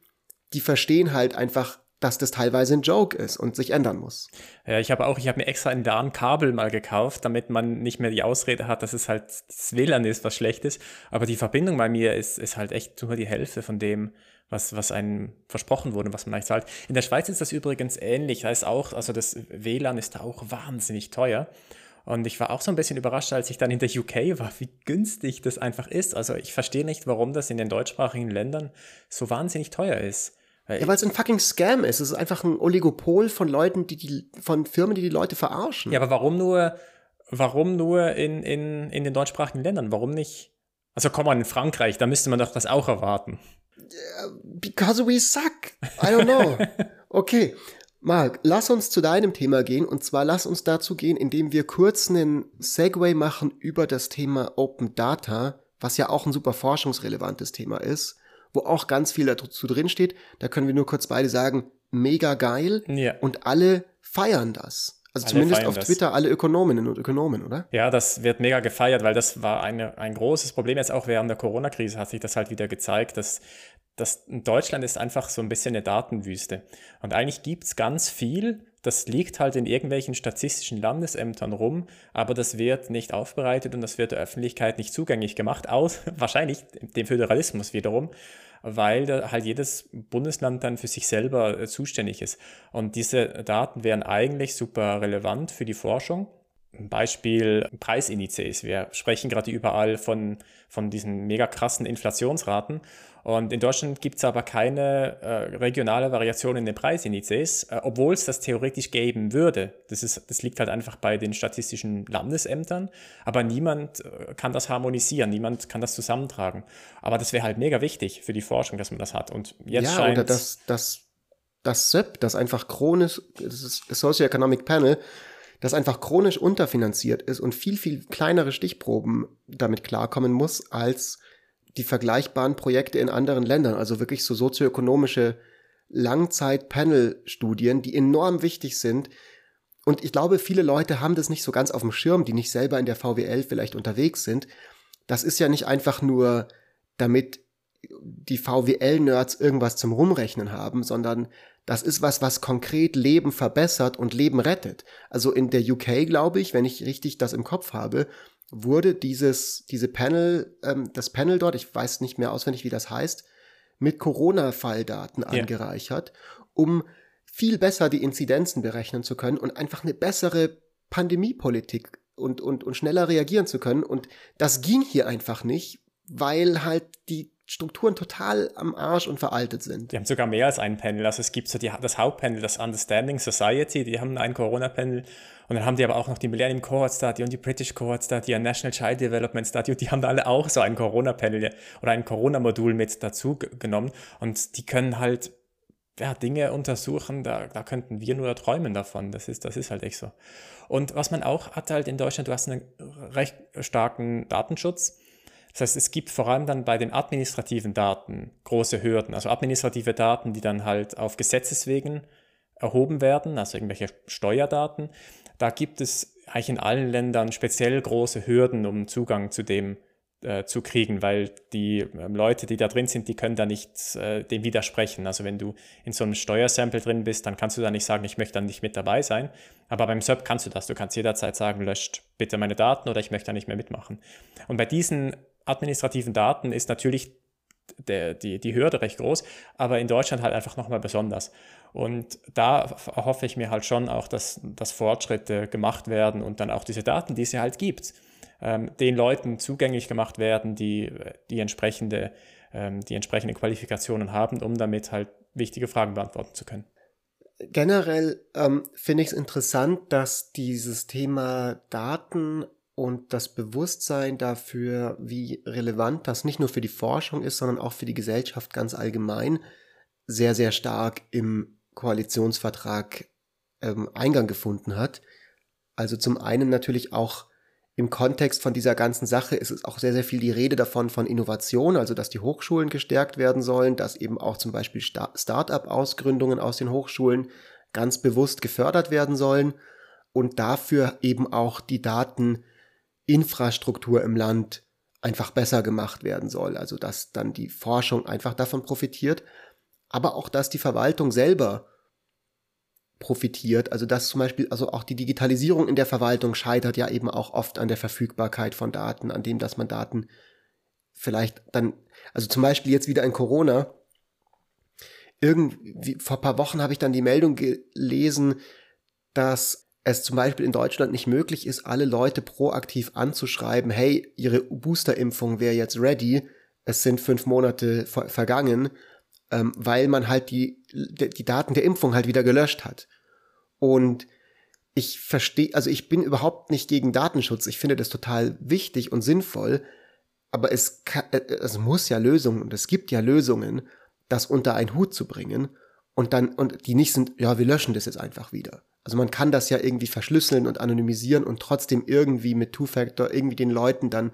A: die verstehen halt einfach dass das teilweise ein Joke ist und sich ändern muss.
B: Ja, ich habe auch, ich habe mir extra ein LAN-Kabel mal gekauft, damit man nicht mehr die Ausrede hat, dass es halt das WLAN ist, was schlecht ist. Aber die Verbindung bei mir ist, ist halt echt nur die Hälfte von dem, was, was einem versprochen wurde, was man eigentlich zahlt. In der Schweiz ist das übrigens ähnlich. Da ist auch, also das WLAN ist da auch wahnsinnig teuer. Und ich war auch so ein bisschen überrascht, als ich dann in der UK war, wie günstig das einfach ist. Also ich verstehe nicht, warum das in den deutschsprachigen Ländern so wahnsinnig teuer ist.
A: Ja, weil es ein fucking Scam ist. Es ist einfach ein Oligopol von Leuten, die die, von Firmen, die die Leute verarschen.
B: Ja, aber warum nur, warum nur in, in, in den deutschsprachigen Ländern? Warum nicht? Also komm mal in Frankreich, da müsste man doch das auch erwarten.
A: Because we suck. I don't know. Okay. Marc, lass uns zu deinem Thema gehen und zwar lass uns dazu gehen, indem wir kurz einen Segway machen über das Thema Open Data, was ja auch ein super forschungsrelevantes Thema ist wo auch ganz viel dazu drin steht. Da können wir nur kurz beide sagen, mega geil. Ja. Und alle feiern das. Also alle zumindest auf das. Twitter alle Ökonominnen und Ökonomen, oder?
B: Ja, das wird mega gefeiert, weil das war eine, ein großes Problem. Jetzt auch während der Corona-Krise hat sich das halt wieder gezeigt, dass, dass Deutschland ist einfach so ein bisschen eine Datenwüste. Und eigentlich gibt es ganz viel, das liegt halt in irgendwelchen statistischen Landesämtern rum, aber das wird nicht aufbereitet und das wird der Öffentlichkeit nicht zugänglich gemacht, aus wahrscheinlich dem Föderalismus wiederum, weil da halt jedes Bundesland dann für sich selber äh, zuständig ist. Und diese Daten wären eigentlich super relevant für die Forschung. Beispiel Preisindizes. Wir sprechen gerade überall von, von diesen mega krassen Inflationsraten. Und in Deutschland gibt es aber keine äh, regionale Variation in den Preisindizes, äh, obwohl es das theoretisch geben würde. Das, ist, das liegt halt einfach bei den statistischen Landesämtern, aber niemand äh, kann das harmonisieren, niemand kann das zusammentragen. Aber das wäre halt mega wichtig für die Forschung, dass man das hat. Und jetzt ja, scheint...
A: Oder das, das, das SEP, das einfach chronisch, das ist Socioeconomic Panel, das einfach chronisch unterfinanziert ist und viel, viel kleinere Stichproben damit klarkommen muss als die vergleichbaren Projekte in anderen Ländern, also wirklich so sozioökonomische Langzeit-Panel-Studien, die enorm wichtig sind. Und ich glaube, viele Leute haben das nicht so ganz auf dem Schirm, die nicht selber in der VWL vielleicht unterwegs sind. Das ist ja nicht einfach nur, damit die VWL-Nerds irgendwas zum Rumrechnen haben, sondern das ist was, was konkret Leben verbessert und Leben rettet. Also in der UK, glaube ich, wenn ich richtig das im Kopf habe, wurde dieses, diese Panel, ähm, das Panel dort, ich weiß nicht mehr auswendig, wie das heißt, mit Corona-Falldaten ja. angereichert, um viel besser die Inzidenzen berechnen zu können und einfach eine bessere Pandemiepolitik und, und, und schneller reagieren zu können. Und das ging hier einfach nicht, weil halt die Strukturen total am Arsch und veraltet sind.
B: Die haben sogar mehr als ein Panel. Also es gibt so die, das Hauptpanel, das Understanding Society, die haben ein Corona-Panel und dann haben die aber auch noch die Millennium Cohort Study und die British Cohort Study und National Child Development Study und die haben da alle auch so ein Corona-Panel oder ein Corona-Modul mit dazu genommen und die können halt ja, Dinge untersuchen, da, da könnten wir nur träumen davon. Das ist, das ist halt echt so. Und was man auch hat halt in Deutschland, du hast einen recht starken Datenschutz. Das heißt, es gibt vor allem dann bei den administrativen Daten große Hürden, also administrative Daten, die dann halt auf Gesetzeswegen erhoben werden, also irgendwelche Steuerdaten. Da gibt es eigentlich in allen Ländern speziell große Hürden, um Zugang zu dem äh, zu kriegen, weil die äh, Leute, die da drin sind, die können da nicht äh, dem widersprechen. Also wenn du in so einem Steuersample drin bist, dann kannst du da nicht sagen, ich möchte da nicht mit dabei sein. Aber beim SERP kannst du das. Du kannst jederzeit sagen, löscht bitte meine Daten oder ich möchte da nicht mehr mitmachen. Und bei diesen administrativen Daten ist natürlich der, die, die Hürde recht groß, aber in Deutschland halt einfach nochmal besonders. Und da hoffe ich mir halt schon auch, dass, dass Fortschritte gemacht werden und dann auch diese Daten, die es ja halt gibt, ähm, den Leuten zugänglich gemacht werden, die die, entsprechende, ähm, die entsprechende Qualifikationen haben, um damit halt wichtige Fragen beantworten zu können.
A: Generell ähm, finde ich es interessant, dass dieses Thema Daten und das Bewusstsein dafür, wie relevant das nicht nur für die Forschung ist, sondern auch für die Gesellschaft ganz allgemein, sehr, sehr stark im Koalitionsvertrag ähm, Eingang gefunden hat. Also zum einen natürlich auch im Kontext von dieser ganzen Sache ist es auch sehr, sehr viel die Rede davon von Innovation, also dass die Hochschulen gestärkt werden sollen, dass eben auch zum Beispiel Start-up-Ausgründungen aus den Hochschulen ganz bewusst gefördert werden sollen und dafür eben auch die Daten Infrastruktur im Land einfach besser gemacht werden soll. Also dass dann die Forschung einfach davon profitiert, aber auch dass die Verwaltung selber profitiert. Also dass zum Beispiel, also auch die Digitalisierung in der Verwaltung scheitert ja eben auch oft an der Verfügbarkeit von Daten, an dem, dass man Daten vielleicht dann, also zum Beispiel jetzt wieder in Corona, irgendwie, vor paar Wochen habe ich dann die Meldung gelesen, dass es zum Beispiel in Deutschland nicht möglich ist, alle Leute proaktiv anzuschreiben, hey, ihre Boosterimpfung wäre jetzt ready, es sind fünf Monate ver vergangen, ähm, weil man halt die, die Daten der Impfung halt wieder gelöscht hat. Und ich verstehe, also ich bin überhaupt nicht gegen Datenschutz. Ich finde das total wichtig und sinnvoll. Aber es, äh, es muss ja Lösungen und es gibt ja Lösungen, das unter einen Hut zu bringen und dann, und die nicht sind, ja, wir löschen das jetzt einfach wieder. Also man kann das ja irgendwie verschlüsseln und anonymisieren und trotzdem irgendwie mit Two-Factor irgendwie den Leuten dann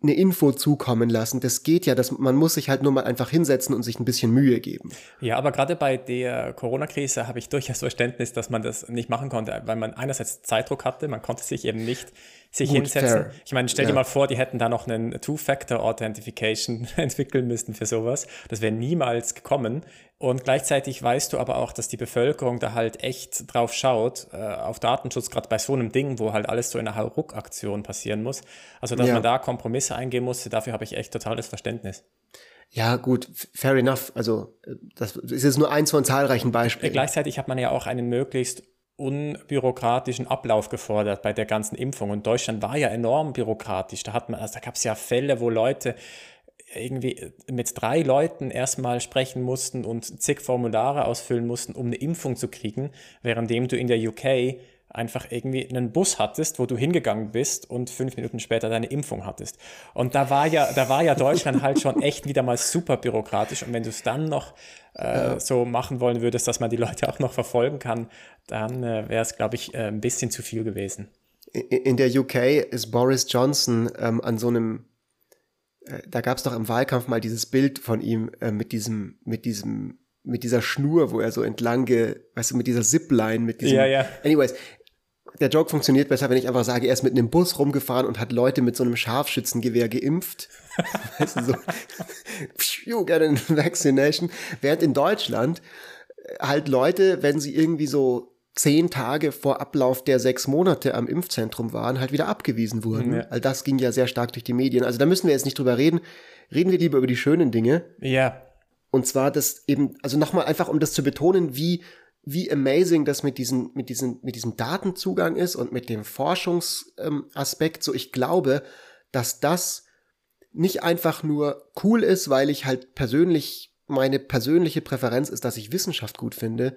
A: eine Info zukommen lassen. Das geht ja, das, man muss sich halt nur mal einfach hinsetzen und sich ein bisschen Mühe geben.
B: Ja, aber gerade bei der Corona-Krise habe ich durchaus Verständnis, dass man das nicht machen konnte, weil man einerseits Zeitdruck hatte, man konnte sich eben nicht sich Gut, hinsetzen. Fair. Ich meine, stell dir mal vor, die hätten da noch einen Two-Factor-Authentification entwickeln müssen für sowas. Das wäre niemals gekommen. Und gleichzeitig weißt du aber auch, dass die Bevölkerung da halt echt drauf schaut, äh, auf Datenschutz, gerade bei so einem Ding, wo halt alles so in einer Hauruck-Aktion passieren muss. Also, dass ja. man da Kompromisse eingehen musste, dafür habe ich echt totales Verständnis.
A: Ja, gut, fair enough. Also, äh, das ist jetzt nur eins von zahlreichen Beispielen.
B: Gleichzeitig hat man ja auch einen möglichst unbürokratischen Ablauf gefordert bei der ganzen Impfung. Und Deutschland war ja enorm bürokratisch. Da hat man, also da gab es ja Fälle, wo Leute irgendwie mit drei Leuten erstmal sprechen mussten und zig Formulare ausfüllen mussten, um eine Impfung zu kriegen, währenddem du in der UK einfach irgendwie einen Bus hattest, wo du hingegangen bist und fünf Minuten später deine Impfung hattest. Und da war ja, da war ja Deutschland halt schon echt wieder mal super bürokratisch. Und wenn du es dann noch äh, so machen wollen würdest, dass man die Leute auch noch verfolgen kann, dann äh, wäre es, glaube ich, äh, ein bisschen zu viel gewesen.
A: In der UK ist Boris Johnson ähm, an so einem, äh, da gab es doch im Wahlkampf mal dieses Bild von ihm äh, mit diesem, mit diesem mit dieser Schnur, wo er so entlang, ge, weißt du, mit dieser Zipline, mit diesem.
B: Ja, ja.
A: Anyways, der Joke funktioniert besser, wenn ich einfach sage, er ist mit einem Bus rumgefahren und hat Leute mit so einem Scharfschützengewehr geimpft. weißt du, so, you get a vaccination. Während in Deutschland äh, halt Leute, wenn sie irgendwie so zehn Tage vor Ablauf der sechs Monate am Impfzentrum waren, halt wieder abgewiesen wurden. Ja. All das ging ja sehr stark durch die Medien. Also da müssen wir jetzt nicht drüber reden. Reden wir lieber über die schönen Dinge.
B: Ja.
A: Und zwar das eben, also nochmal einfach, um das zu betonen, wie wie amazing das mit diesem, mit diesem, mit diesem Datenzugang ist und mit dem Forschungsaspekt. Ähm, so, ich glaube, dass das nicht einfach nur cool ist, weil ich halt persönlich, meine persönliche Präferenz ist, dass ich Wissenschaft gut finde,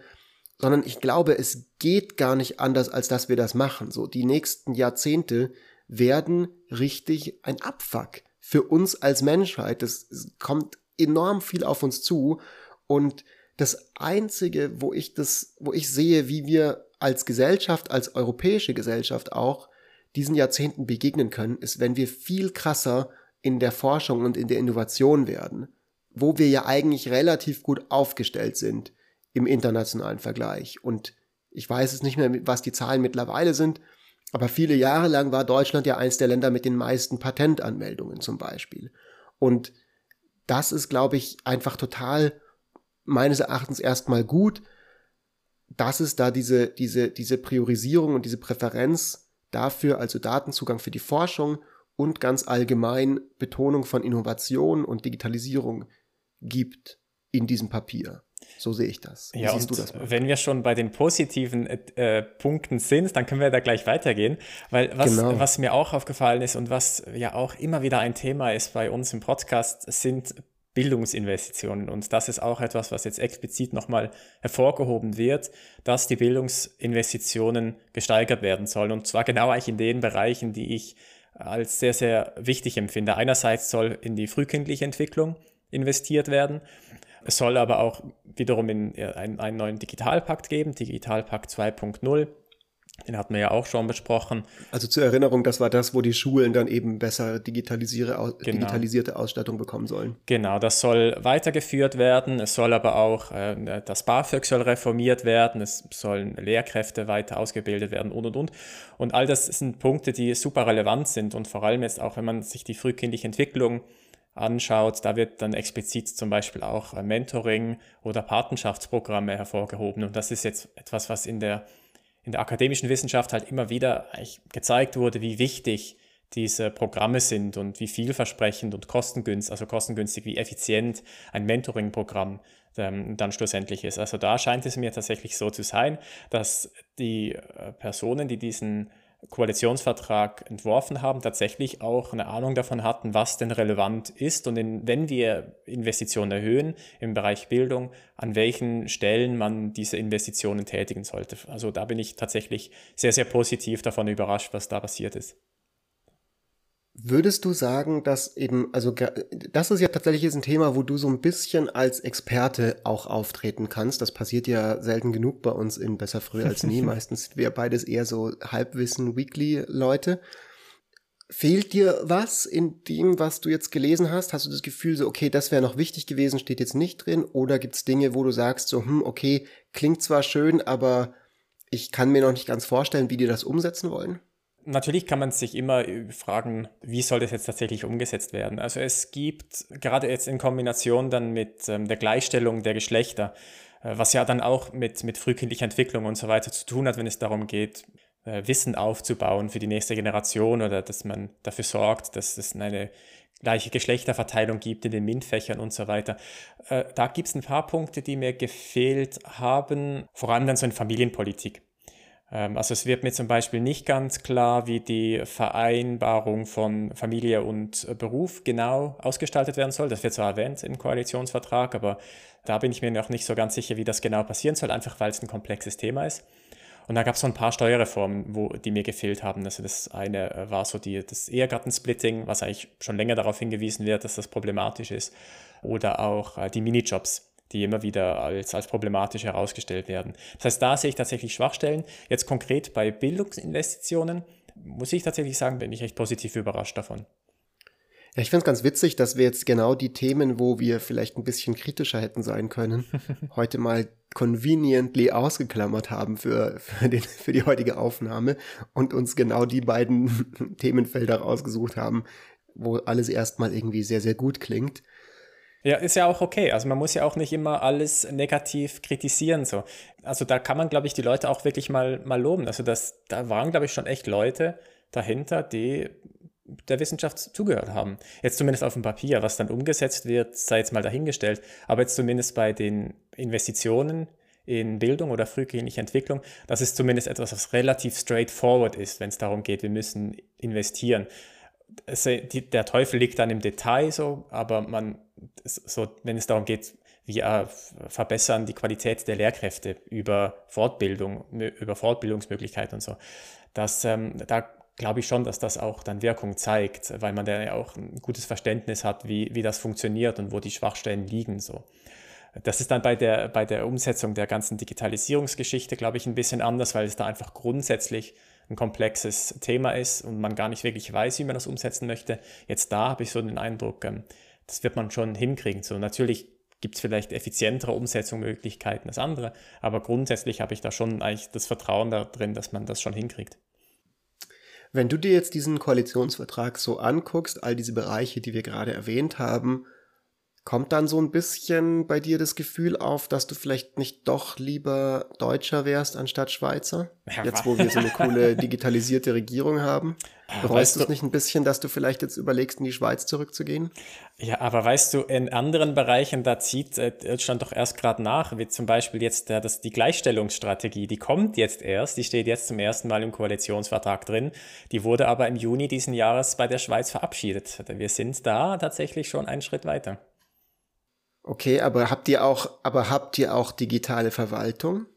A: sondern ich glaube, es geht gar nicht anders, als dass wir das machen. So, die nächsten Jahrzehnte werden richtig ein Abfuck für uns als Menschheit. Es kommt enorm viel auf uns zu und das einzige, wo ich das, wo ich sehe, wie wir als Gesellschaft, als europäische Gesellschaft auch diesen Jahrzehnten begegnen können, ist, wenn wir viel krasser in der Forschung und in der Innovation werden, wo wir ja eigentlich relativ gut aufgestellt sind im internationalen Vergleich. Und ich weiß es nicht mehr, was die Zahlen mittlerweile sind, aber viele Jahre lang war Deutschland ja eins der Länder mit den meisten Patentanmeldungen zum Beispiel. Und das ist, glaube ich, einfach total meines Erachtens erstmal gut, dass es da diese, diese, diese Priorisierung und diese Präferenz dafür, also Datenzugang für die Forschung und ganz allgemein Betonung von Innovation und Digitalisierung gibt in diesem Papier. So sehe ich das.
B: Wie ja, siehst du das? Mal? Wenn wir schon bei den positiven äh, Punkten sind, dann können wir da gleich weitergehen. Weil was, genau. was mir auch aufgefallen ist und was ja auch immer wieder ein Thema ist bei uns im Podcast, sind Bildungsinvestitionen. Und das ist auch etwas, was jetzt explizit nochmal hervorgehoben wird, dass die Bildungsinvestitionen gesteigert werden sollen. Und zwar genau eigentlich in den Bereichen, die ich als sehr, sehr wichtig empfinde. Einerseits soll in die frühkindliche Entwicklung investiert werden. Es soll aber auch wiederum in einen, einen neuen Digitalpakt geben, Digitalpakt 2.0 den hatten wir ja auch schon besprochen.
A: Also zur Erinnerung, das war das, wo die Schulen dann eben besser digitalisierte, genau. digitalisierte Ausstattung bekommen sollen.
B: Genau, das soll weitergeführt werden. Es soll aber auch, äh, das BAföG soll reformiert werden. Es sollen Lehrkräfte weiter ausgebildet werden und, und, und. Und all das sind Punkte, die super relevant sind und vor allem jetzt auch, wenn man sich die frühkindliche Entwicklung anschaut, da wird dann explizit zum Beispiel auch äh, Mentoring oder Patenschaftsprogramme hervorgehoben. Und das ist jetzt etwas, was in der, in der akademischen Wissenschaft halt immer wieder gezeigt wurde, wie wichtig diese Programme sind und wie vielversprechend und kostengünstig, also kostengünstig, wie effizient ein Mentoring-Programm ähm, dann schlussendlich ist. Also da scheint es mir tatsächlich so zu sein, dass die äh, Personen, die diesen Koalitionsvertrag entworfen haben, tatsächlich auch eine Ahnung davon hatten, was denn relevant ist und in, wenn wir Investitionen erhöhen im Bereich Bildung, an welchen Stellen man diese Investitionen tätigen sollte. Also da bin ich tatsächlich sehr, sehr positiv davon überrascht, was da passiert ist.
A: Würdest du sagen, dass eben, also das ist ja tatsächlich jetzt ein Thema, wo du so ein bisschen als Experte auch auftreten kannst. Das passiert ja selten genug bei uns in Besser früh als nie. Meistens sind wir beides eher so Halbwissen-Weekly-Leute. Fehlt dir was in dem, was du jetzt gelesen hast? Hast du das Gefühl so, okay, das wäre noch wichtig gewesen, steht jetzt nicht drin? Oder gibt es Dinge, wo du sagst so, hm, okay, klingt zwar schön, aber ich kann mir noch nicht ganz vorstellen, wie die das umsetzen wollen?
B: Natürlich kann man sich immer fragen, wie soll das jetzt tatsächlich umgesetzt werden. Also es gibt gerade jetzt in Kombination dann mit ähm, der Gleichstellung der Geschlechter, äh, was ja dann auch mit, mit frühkindlicher Entwicklung und so weiter zu tun hat, wenn es darum geht, äh, Wissen aufzubauen für die nächste Generation oder dass man dafür sorgt, dass es eine gleiche Geschlechterverteilung gibt in den MINT-Fächern und so weiter. Äh, da gibt es ein paar Punkte, die mir gefehlt haben, vor allem dann so in Familienpolitik. Ähm, also es wird mir zum Beispiel nicht ganz klar, wie die Vereinbarung von Familie und äh, Beruf genau ausgestaltet werden soll. Das wird zwar erwähnt im Koalitionsvertrag, aber da bin ich mir noch nicht so ganz sicher, wie das genau passieren soll, einfach weil es ein komplexes Thema ist. Und da gab es so ein paar Steuerreformen, wo, die mir gefehlt haben. Also das eine äh, war so die, das Ehegattensplitting, was eigentlich schon länger darauf hingewiesen wird, dass das problematisch ist. Oder auch äh, die Minijobs die immer wieder als, als problematisch herausgestellt werden. Das heißt, da sehe ich tatsächlich Schwachstellen. Jetzt konkret bei Bildungsinvestitionen muss ich tatsächlich sagen, bin ich echt positiv überrascht davon.
A: Ja, ich finde es ganz witzig, dass wir jetzt genau die Themen, wo wir vielleicht ein bisschen kritischer hätten sein können, heute mal conveniently ausgeklammert haben für, für, den, für die heutige Aufnahme und uns genau die beiden Themenfelder rausgesucht haben, wo alles erstmal irgendwie sehr, sehr gut klingt.
B: Ja, ist ja auch okay. Also man muss ja auch nicht immer alles negativ kritisieren. So. Also da kann man, glaube ich, die Leute auch wirklich mal, mal loben. Also das, da waren, glaube ich, schon echt Leute dahinter, die der Wissenschaft zugehört haben. Jetzt zumindest auf dem Papier, was dann umgesetzt wird, sei jetzt mal dahingestellt. Aber jetzt zumindest bei den Investitionen in Bildung oder frühkindliche Entwicklung, das ist zumindest etwas, was relativ straightforward ist, wenn es darum geht, wir müssen investieren. Es, die, der Teufel liegt dann im Detail so, aber man so, wenn es darum geht, wir verbessern die Qualität der Lehrkräfte über Fortbildung, über Fortbildungsmöglichkeiten und so. Das, ähm, da glaube ich schon, dass das auch dann Wirkung zeigt, weil man da ja auch ein gutes Verständnis hat, wie, wie das funktioniert und wo die Schwachstellen liegen. So. Das ist dann bei der, bei der Umsetzung der ganzen Digitalisierungsgeschichte, glaube ich, ein bisschen anders, weil es da einfach grundsätzlich ein komplexes Thema ist und man gar nicht wirklich weiß, wie man das umsetzen möchte. Jetzt da habe ich so den Eindruck, ähm, das wird man schon hinkriegen. So natürlich gibt es vielleicht effizientere Umsetzungsmöglichkeiten als andere, aber grundsätzlich habe ich da schon eigentlich das Vertrauen darin, dass man das schon hinkriegt.
A: Wenn du dir jetzt diesen Koalitionsvertrag so anguckst, all diese Bereiche, die wir gerade erwähnt haben, Kommt dann so ein bisschen bei dir das Gefühl auf, dass du vielleicht nicht doch lieber Deutscher wärst anstatt Schweizer? Ja, jetzt, wo wir so eine coole digitalisierte Regierung haben. Bereust du es nicht ein bisschen, dass du vielleicht jetzt überlegst, in die Schweiz zurückzugehen?
B: Ja, aber weißt du, in anderen Bereichen, da zieht äh, Deutschland doch erst gerade nach, wie zum Beispiel jetzt äh, das, die Gleichstellungsstrategie, die kommt jetzt erst, die steht jetzt zum ersten Mal im Koalitionsvertrag drin, die wurde aber im Juni diesen Jahres bei der Schweiz verabschiedet. Wir sind da tatsächlich schon einen Schritt weiter.
A: Okay, aber habt ihr auch, aber habt ihr auch digitale Verwaltung?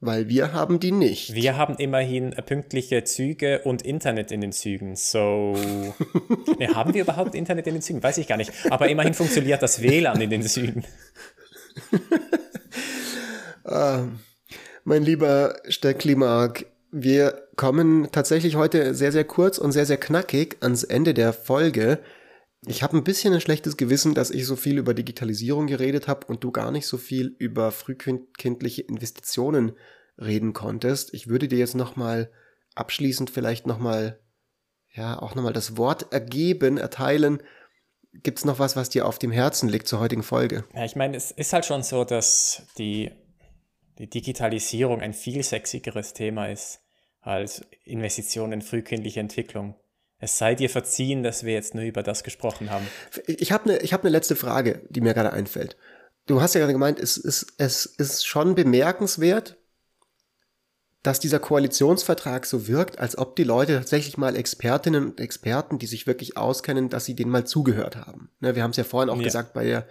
A: Weil wir haben die nicht.
B: Wir haben immerhin pünktliche Züge und Internet in den Zügen. So. ne, haben wir überhaupt Internet in den Zügen? Weiß ich gar nicht. Aber immerhin funktioniert das WLAN in den Zügen.
A: ähm, mein lieber Stecklimark, wir kommen tatsächlich heute sehr, sehr kurz und sehr, sehr knackig ans Ende der Folge. Ich habe ein bisschen ein schlechtes Gewissen, dass ich so viel über Digitalisierung geredet habe und du gar nicht so viel über frühkindliche Investitionen reden konntest. Ich würde dir jetzt nochmal abschließend vielleicht nochmal, ja, auch nochmal das Wort ergeben, erteilen. gibt es noch was, was dir auf dem Herzen liegt zur heutigen Folge?
B: Ja, ich meine, es ist halt schon so, dass die, die Digitalisierung ein viel sexigeres Thema ist als Investitionen in frühkindliche Entwicklung. Es sei dir verziehen, dass wir jetzt nur über das gesprochen haben.
A: Ich habe eine hab ne letzte Frage, die mir gerade einfällt. Du hast ja gerade gemeint, es ist, es ist schon bemerkenswert, dass dieser Koalitionsvertrag so wirkt, als ob die Leute tatsächlich mal Expertinnen und Experten, die sich wirklich auskennen, dass sie denen mal zugehört haben. Ne, wir haben es ja vorhin auch ja. gesagt bei der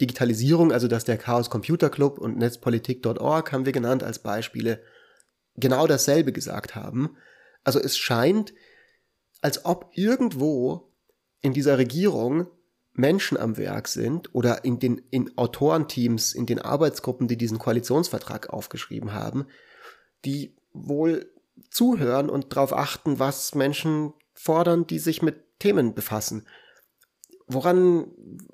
A: Digitalisierung, also dass der Chaos Computer Club und Netzpolitik.org haben wir genannt als Beispiele, genau dasselbe gesagt haben. Also es scheint, als ob irgendwo in dieser Regierung Menschen am Werk sind oder in den in Autorenteams, in den Arbeitsgruppen, die diesen Koalitionsvertrag aufgeschrieben haben, die wohl zuhören und darauf achten, was Menschen fordern, die sich mit Themen befassen. Woran,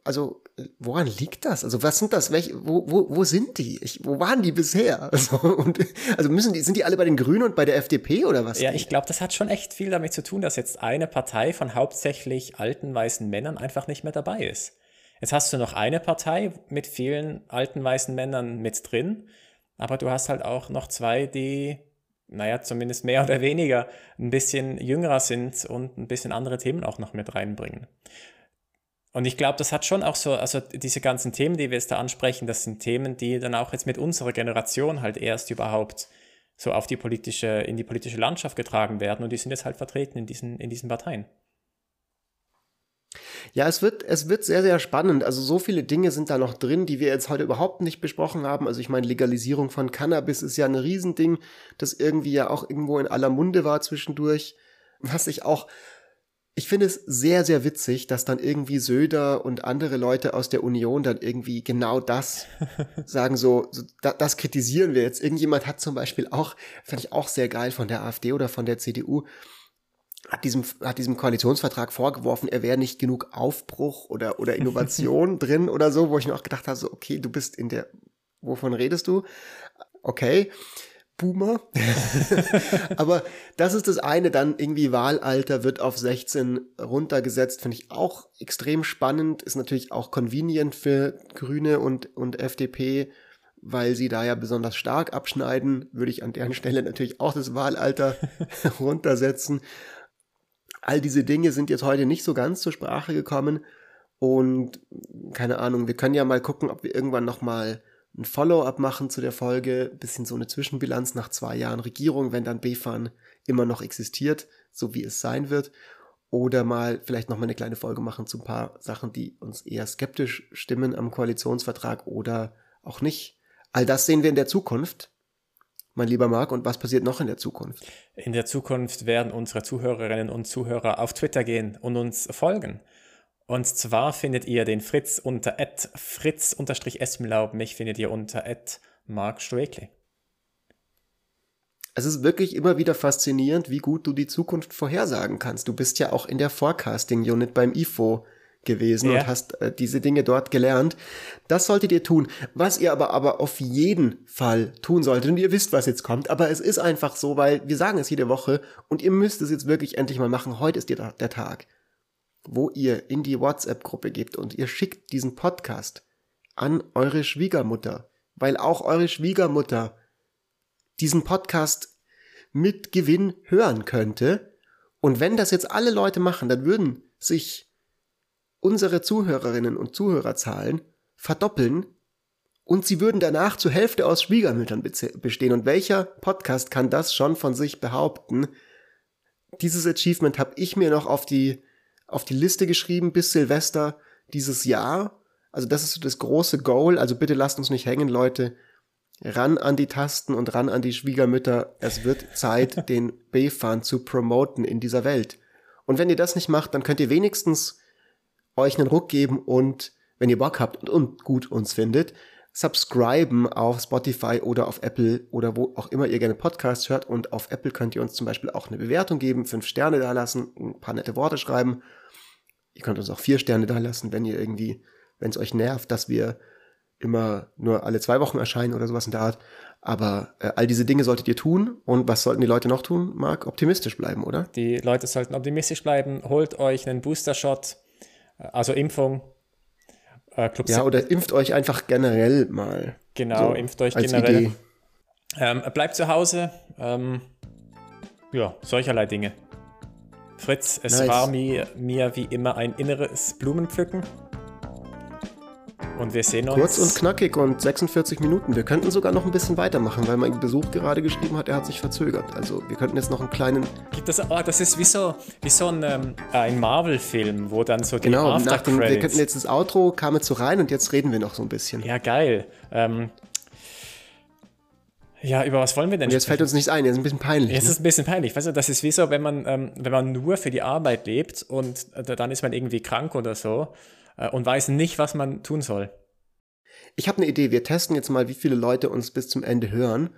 A: also, woran liegt das? Also, was sind das? Welche, wo, wo, wo sind die? Ich, wo waren die bisher? Also, und, also müssen die, sind die alle bei den Grünen und bei der FDP oder was?
B: Ja, ich glaube, das hat schon echt viel damit zu tun, dass jetzt eine Partei von hauptsächlich alten weißen Männern einfach nicht mehr dabei ist. Jetzt hast du noch eine Partei mit vielen alten weißen Männern mit drin, aber du hast halt auch noch zwei, die naja, zumindest mehr oder weniger ein bisschen jüngerer sind und ein bisschen andere Themen auch noch mit reinbringen. Und ich glaube, das hat schon auch so, also diese ganzen Themen, die wir jetzt da ansprechen, das sind Themen, die dann auch jetzt mit unserer Generation halt erst überhaupt so auf die politische, in die politische Landschaft getragen werden und die sind jetzt halt vertreten in diesen, in diesen Parteien.
A: Ja, es wird, es wird sehr, sehr spannend. Also so viele Dinge sind da noch drin, die wir jetzt heute überhaupt nicht besprochen haben. Also ich meine, Legalisierung von Cannabis ist ja ein Riesending, das irgendwie ja auch irgendwo in aller Munde war zwischendurch. Was ich auch, ich finde es sehr, sehr witzig, dass dann irgendwie Söder und andere Leute aus der Union dann irgendwie genau das sagen, so, so das kritisieren wir jetzt. Irgendjemand hat zum Beispiel auch, fand ich auch sehr geil von der AfD oder von der CDU, hat diesem, hat diesem Koalitionsvertrag vorgeworfen, er wäre nicht genug Aufbruch oder, oder Innovation drin oder so, wo ich mir auch gedacht habe, so, okay, du bist in der, wovon redest du? Okay. Boomer. Aber das ist das eine, dann irgendwie Wahlalter wird auf 16 runtergesetzt, finde ich auch extrem spannend, ist natürlich auch convenient für Grüne und, und FDP, weil sie da ja besonders stark abschneiden, würde ich an deren Stelle natürlich auch das Wahlalter runtersetzen. All diese Dinge sind jetzt heute nicht so ganz zur Sprache gekommen. Und keine Ahnung, wir können ja mal gucken, ob wir irgendwann nochmal ein Follow-up machen zu der Folge. Bisschen so eine Zwischenbilanz nach zwei Jahren Regierung, wenn dann BFAN immer noch existiert, so wie es sein wird. Oder mal vielleicht nochmal eine kleine Folge machen zu ein paar Sachen, die uns eher skeptisch stimmen am Koalitionsvertrag oder auch nicht. All das sehen wir in der Zukunft mein lieber Marc, und was passiert noch in der Zukunft?
B: In der Zukunft werden unsere Zuhörerinnen und Zuhörer auf Twitter gehen und uns folgen. Und zwar findet ihr den Fritz unter fritz-esmlaub. Mich findet ihr unter Mark Strakely.
A: Es ist wirklich immer wieder faszinierend, wie gut du die Zukunft vorhersagen kannst. Du bist ja auch in der Forecasting-Unit beim IFO gewesen ja. und hast äh, diese Dinge dort gelernt. Das solltet ihr tun. Was ihr aber, aber auf jeden Fall tun solltet, und ihr wisst, was jetzt kommt, aber es ist einfach so, weil wir sagen es jede Woche und ihr müsst es jetzt wirklich endlich mal machen. Heute ist der, der Tag, wo ihr in die WhatsApp-Gruppe gebt und ihr schickt diesen Podcast an eure Schwiegermutter, weil auch eure Schwiegermutter diesen Podcast mit Gewinn hören könnte. Und wenn das jetzt alle Leute machen, dann würden sich unsere Zuhörerinnen und Zuhörerzahlen verdoppeln und sie würden danach zur Hälfte aus Schwiegermüttern bestehen. Und welcher Podcast kann das schon von sich behaupten? Dieses Achievement habe ich mir noch auf die, auf die Liste geschrieben bis Silvester dieses Jahr. Also das ist so das große Goal. Also bitte lasst uns nicht hängen, Leute. Ran an die Tasten und ran an die Schwiegermütter. Es wird Zeit, den B-Fahn zu promoten in dieser Welt. Und wenn ihr das nicht macht, dann könnt ihr wenigstens euch einen Ruck geben und wenn ihr Bock habt und, und gut uns findet, subscriben auf Spotify oder auf Apple oder wo auch immer ihr gerne Podcasts hört. Und auf Apple könnt ihr uns zum Beispiel auch eine Bewertung geben, fünf Sterne da lassen, ein paar nette Worte schreiben. Ihr könnt uns auch vier Sterne da lassen, wenn ihr irgendwie, wenn es euch nervt, dass wir immer nur alle zwei Wochen erscheinen oder sowas in der Art. Aber äh, all diese Dinge solltet ihr tun. Und was sollten die Leute noch tun, Marc? Optimistisch bleiben, oder?
B: Die Leute sollten optimistisch bleiben. Holt euch einen Booster-Shot Also Impfung.
A: Äh, Club ja, oder impft euch einfach generell mal.
B: Genau, so, impft euch generell. Ähm, bleibt zu Hause. Ähm, ja, solcherlei Dinge. Fritz, es nice. war mir, mir wie immer ein inneres Blumenpflücken. Und wir sehen uns.
A: Kurz und knackig und 46 Minuten. Wir könnten sogar noch ein bisschen weitermachen, weil mein Besuch gerade geschrieben hat, er hat sich verzögert. Also wir könnten jetzt noch einen kleinen.
B: Gibt das, oh, das ist wie so, wie so ein, ähm, ein Marvel-Film, wo dann so
A: die Genau, nach dem, wir könnten jetzt das Outro, kam jetzt so rein und jetzt reden wir noch so ein bisschen.
B: Ja, geil. Ähm, ja, über was wollen wir denn?
A: Und jetzt sprechen? fällt uns nichts ein, jetzt ist ein bisschen peinlich.
B: Jetzt ne? ist ein bisschen peinlich. Weißt du, das ist wie so, wenn man, ähm, wenn man nur für die Arbeit lebt und äh, dann ist man irgendwie krank oder so äh, und weiß nicht, was man tun soll.
A: Ich habe eine Idee. Wir testen jetzt mal, wie viele Leute uns bis zum Ende hören.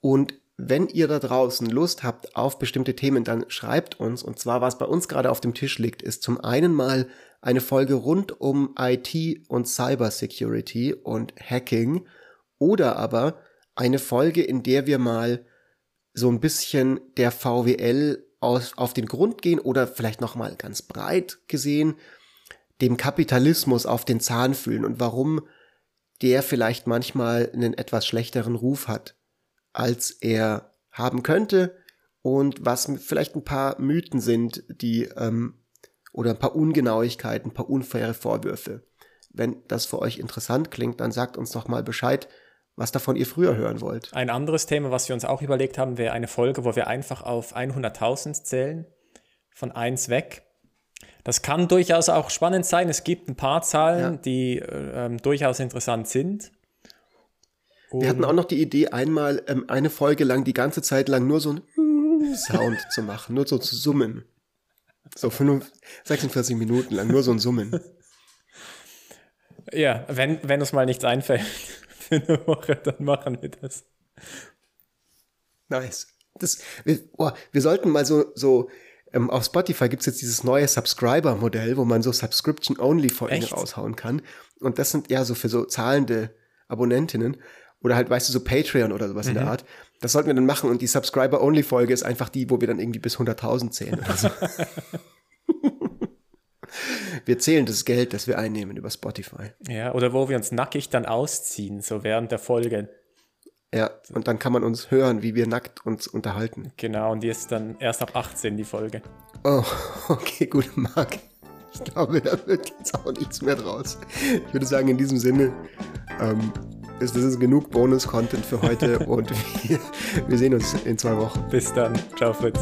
A: Und wenn ihr da draußen Lust habt auf bestimmte Themen, dann schreibt uns. Und zwar, was bei uns gerade auf dem Tisch liegt, ist zum einen mal eine Folge rund um IT und Cybersecurity und Hacking. Oder aber eine Folge, in der wir mal so ein bisschen der VWL aus, auf den Grund gehen oder vielleicht noch mal ganz breit gesehen dem Kapitalismus auf den Zahn fühlen und warum der vielleicht manchmal einen etwas schlechteren Ruf hat, als er haben könnte und was vielleicht ein paar Mythen sind, die ähm, oder ein paar Ungenauigkeiten, ein paar unfaire Vorwürfe. Wenn das für euch interessant klingt, dann sagt uns doch mal Bescheid, was davon ihr früher hören wollt.
B: Ein anderes Thema, was wir uns auch überlegt haben, wäre eine Folge, wo wir einfach auf 100.000 zählen, von 1 weg. Das kann durchaus auch spannend sein. Es gibt ein paar Zahlen, ja. die äh, ähm, durchaus interessant sind.
A: Und wir hatten auch noch die Idee, einmal ähm, eine Folge lang, die ganze Zeit lang nur so ein Sound zu machen, nur so zu summen. So 46 Minuten lang, nur so ein Summen.
B: Ja, wenn, wenn uns mal nichts einfällt für eine Woche, dann machen wir das.
A: Nice. Das, wir, oh, wir sollten mal so, so ähm, auf Spotify gibt's jetzt dieses neue Subscriber-Modell, wo man so Subscription-Only-Folgen raushauen kann. Und das sind ja so für so zahlende Abonnentinnen oder halt, weißt du, so Patreon oder sowas mhm. in der mhm. Art. Das sollten wir dann machen und die Subscriber-Only-Folge ist einfach die, wo wir dann irgendwie bis 100.000 zählen oder so. wir zählen das Geld, das wir einnehmen über Spotify.
B: Ja, oder wo wir uns nackig dann ausziehen, so während der Folge.
A: Ja, und dann kann man uns hören, wie wir nackt uns unterhalten.
B: Genau, und die ist dann erst ab 18 die Folge.
A: Oh, okay, gut, Marc. Ich glaube, da wird jetzt auch nichts mehr draus. Ich würde sagen, in diesem Sinne, ähm, ist, das ist genug Bonus-Content für heute und wir, wir sehen uns in zwei Wochen.
B: Bis dann. Ciao, Fritz.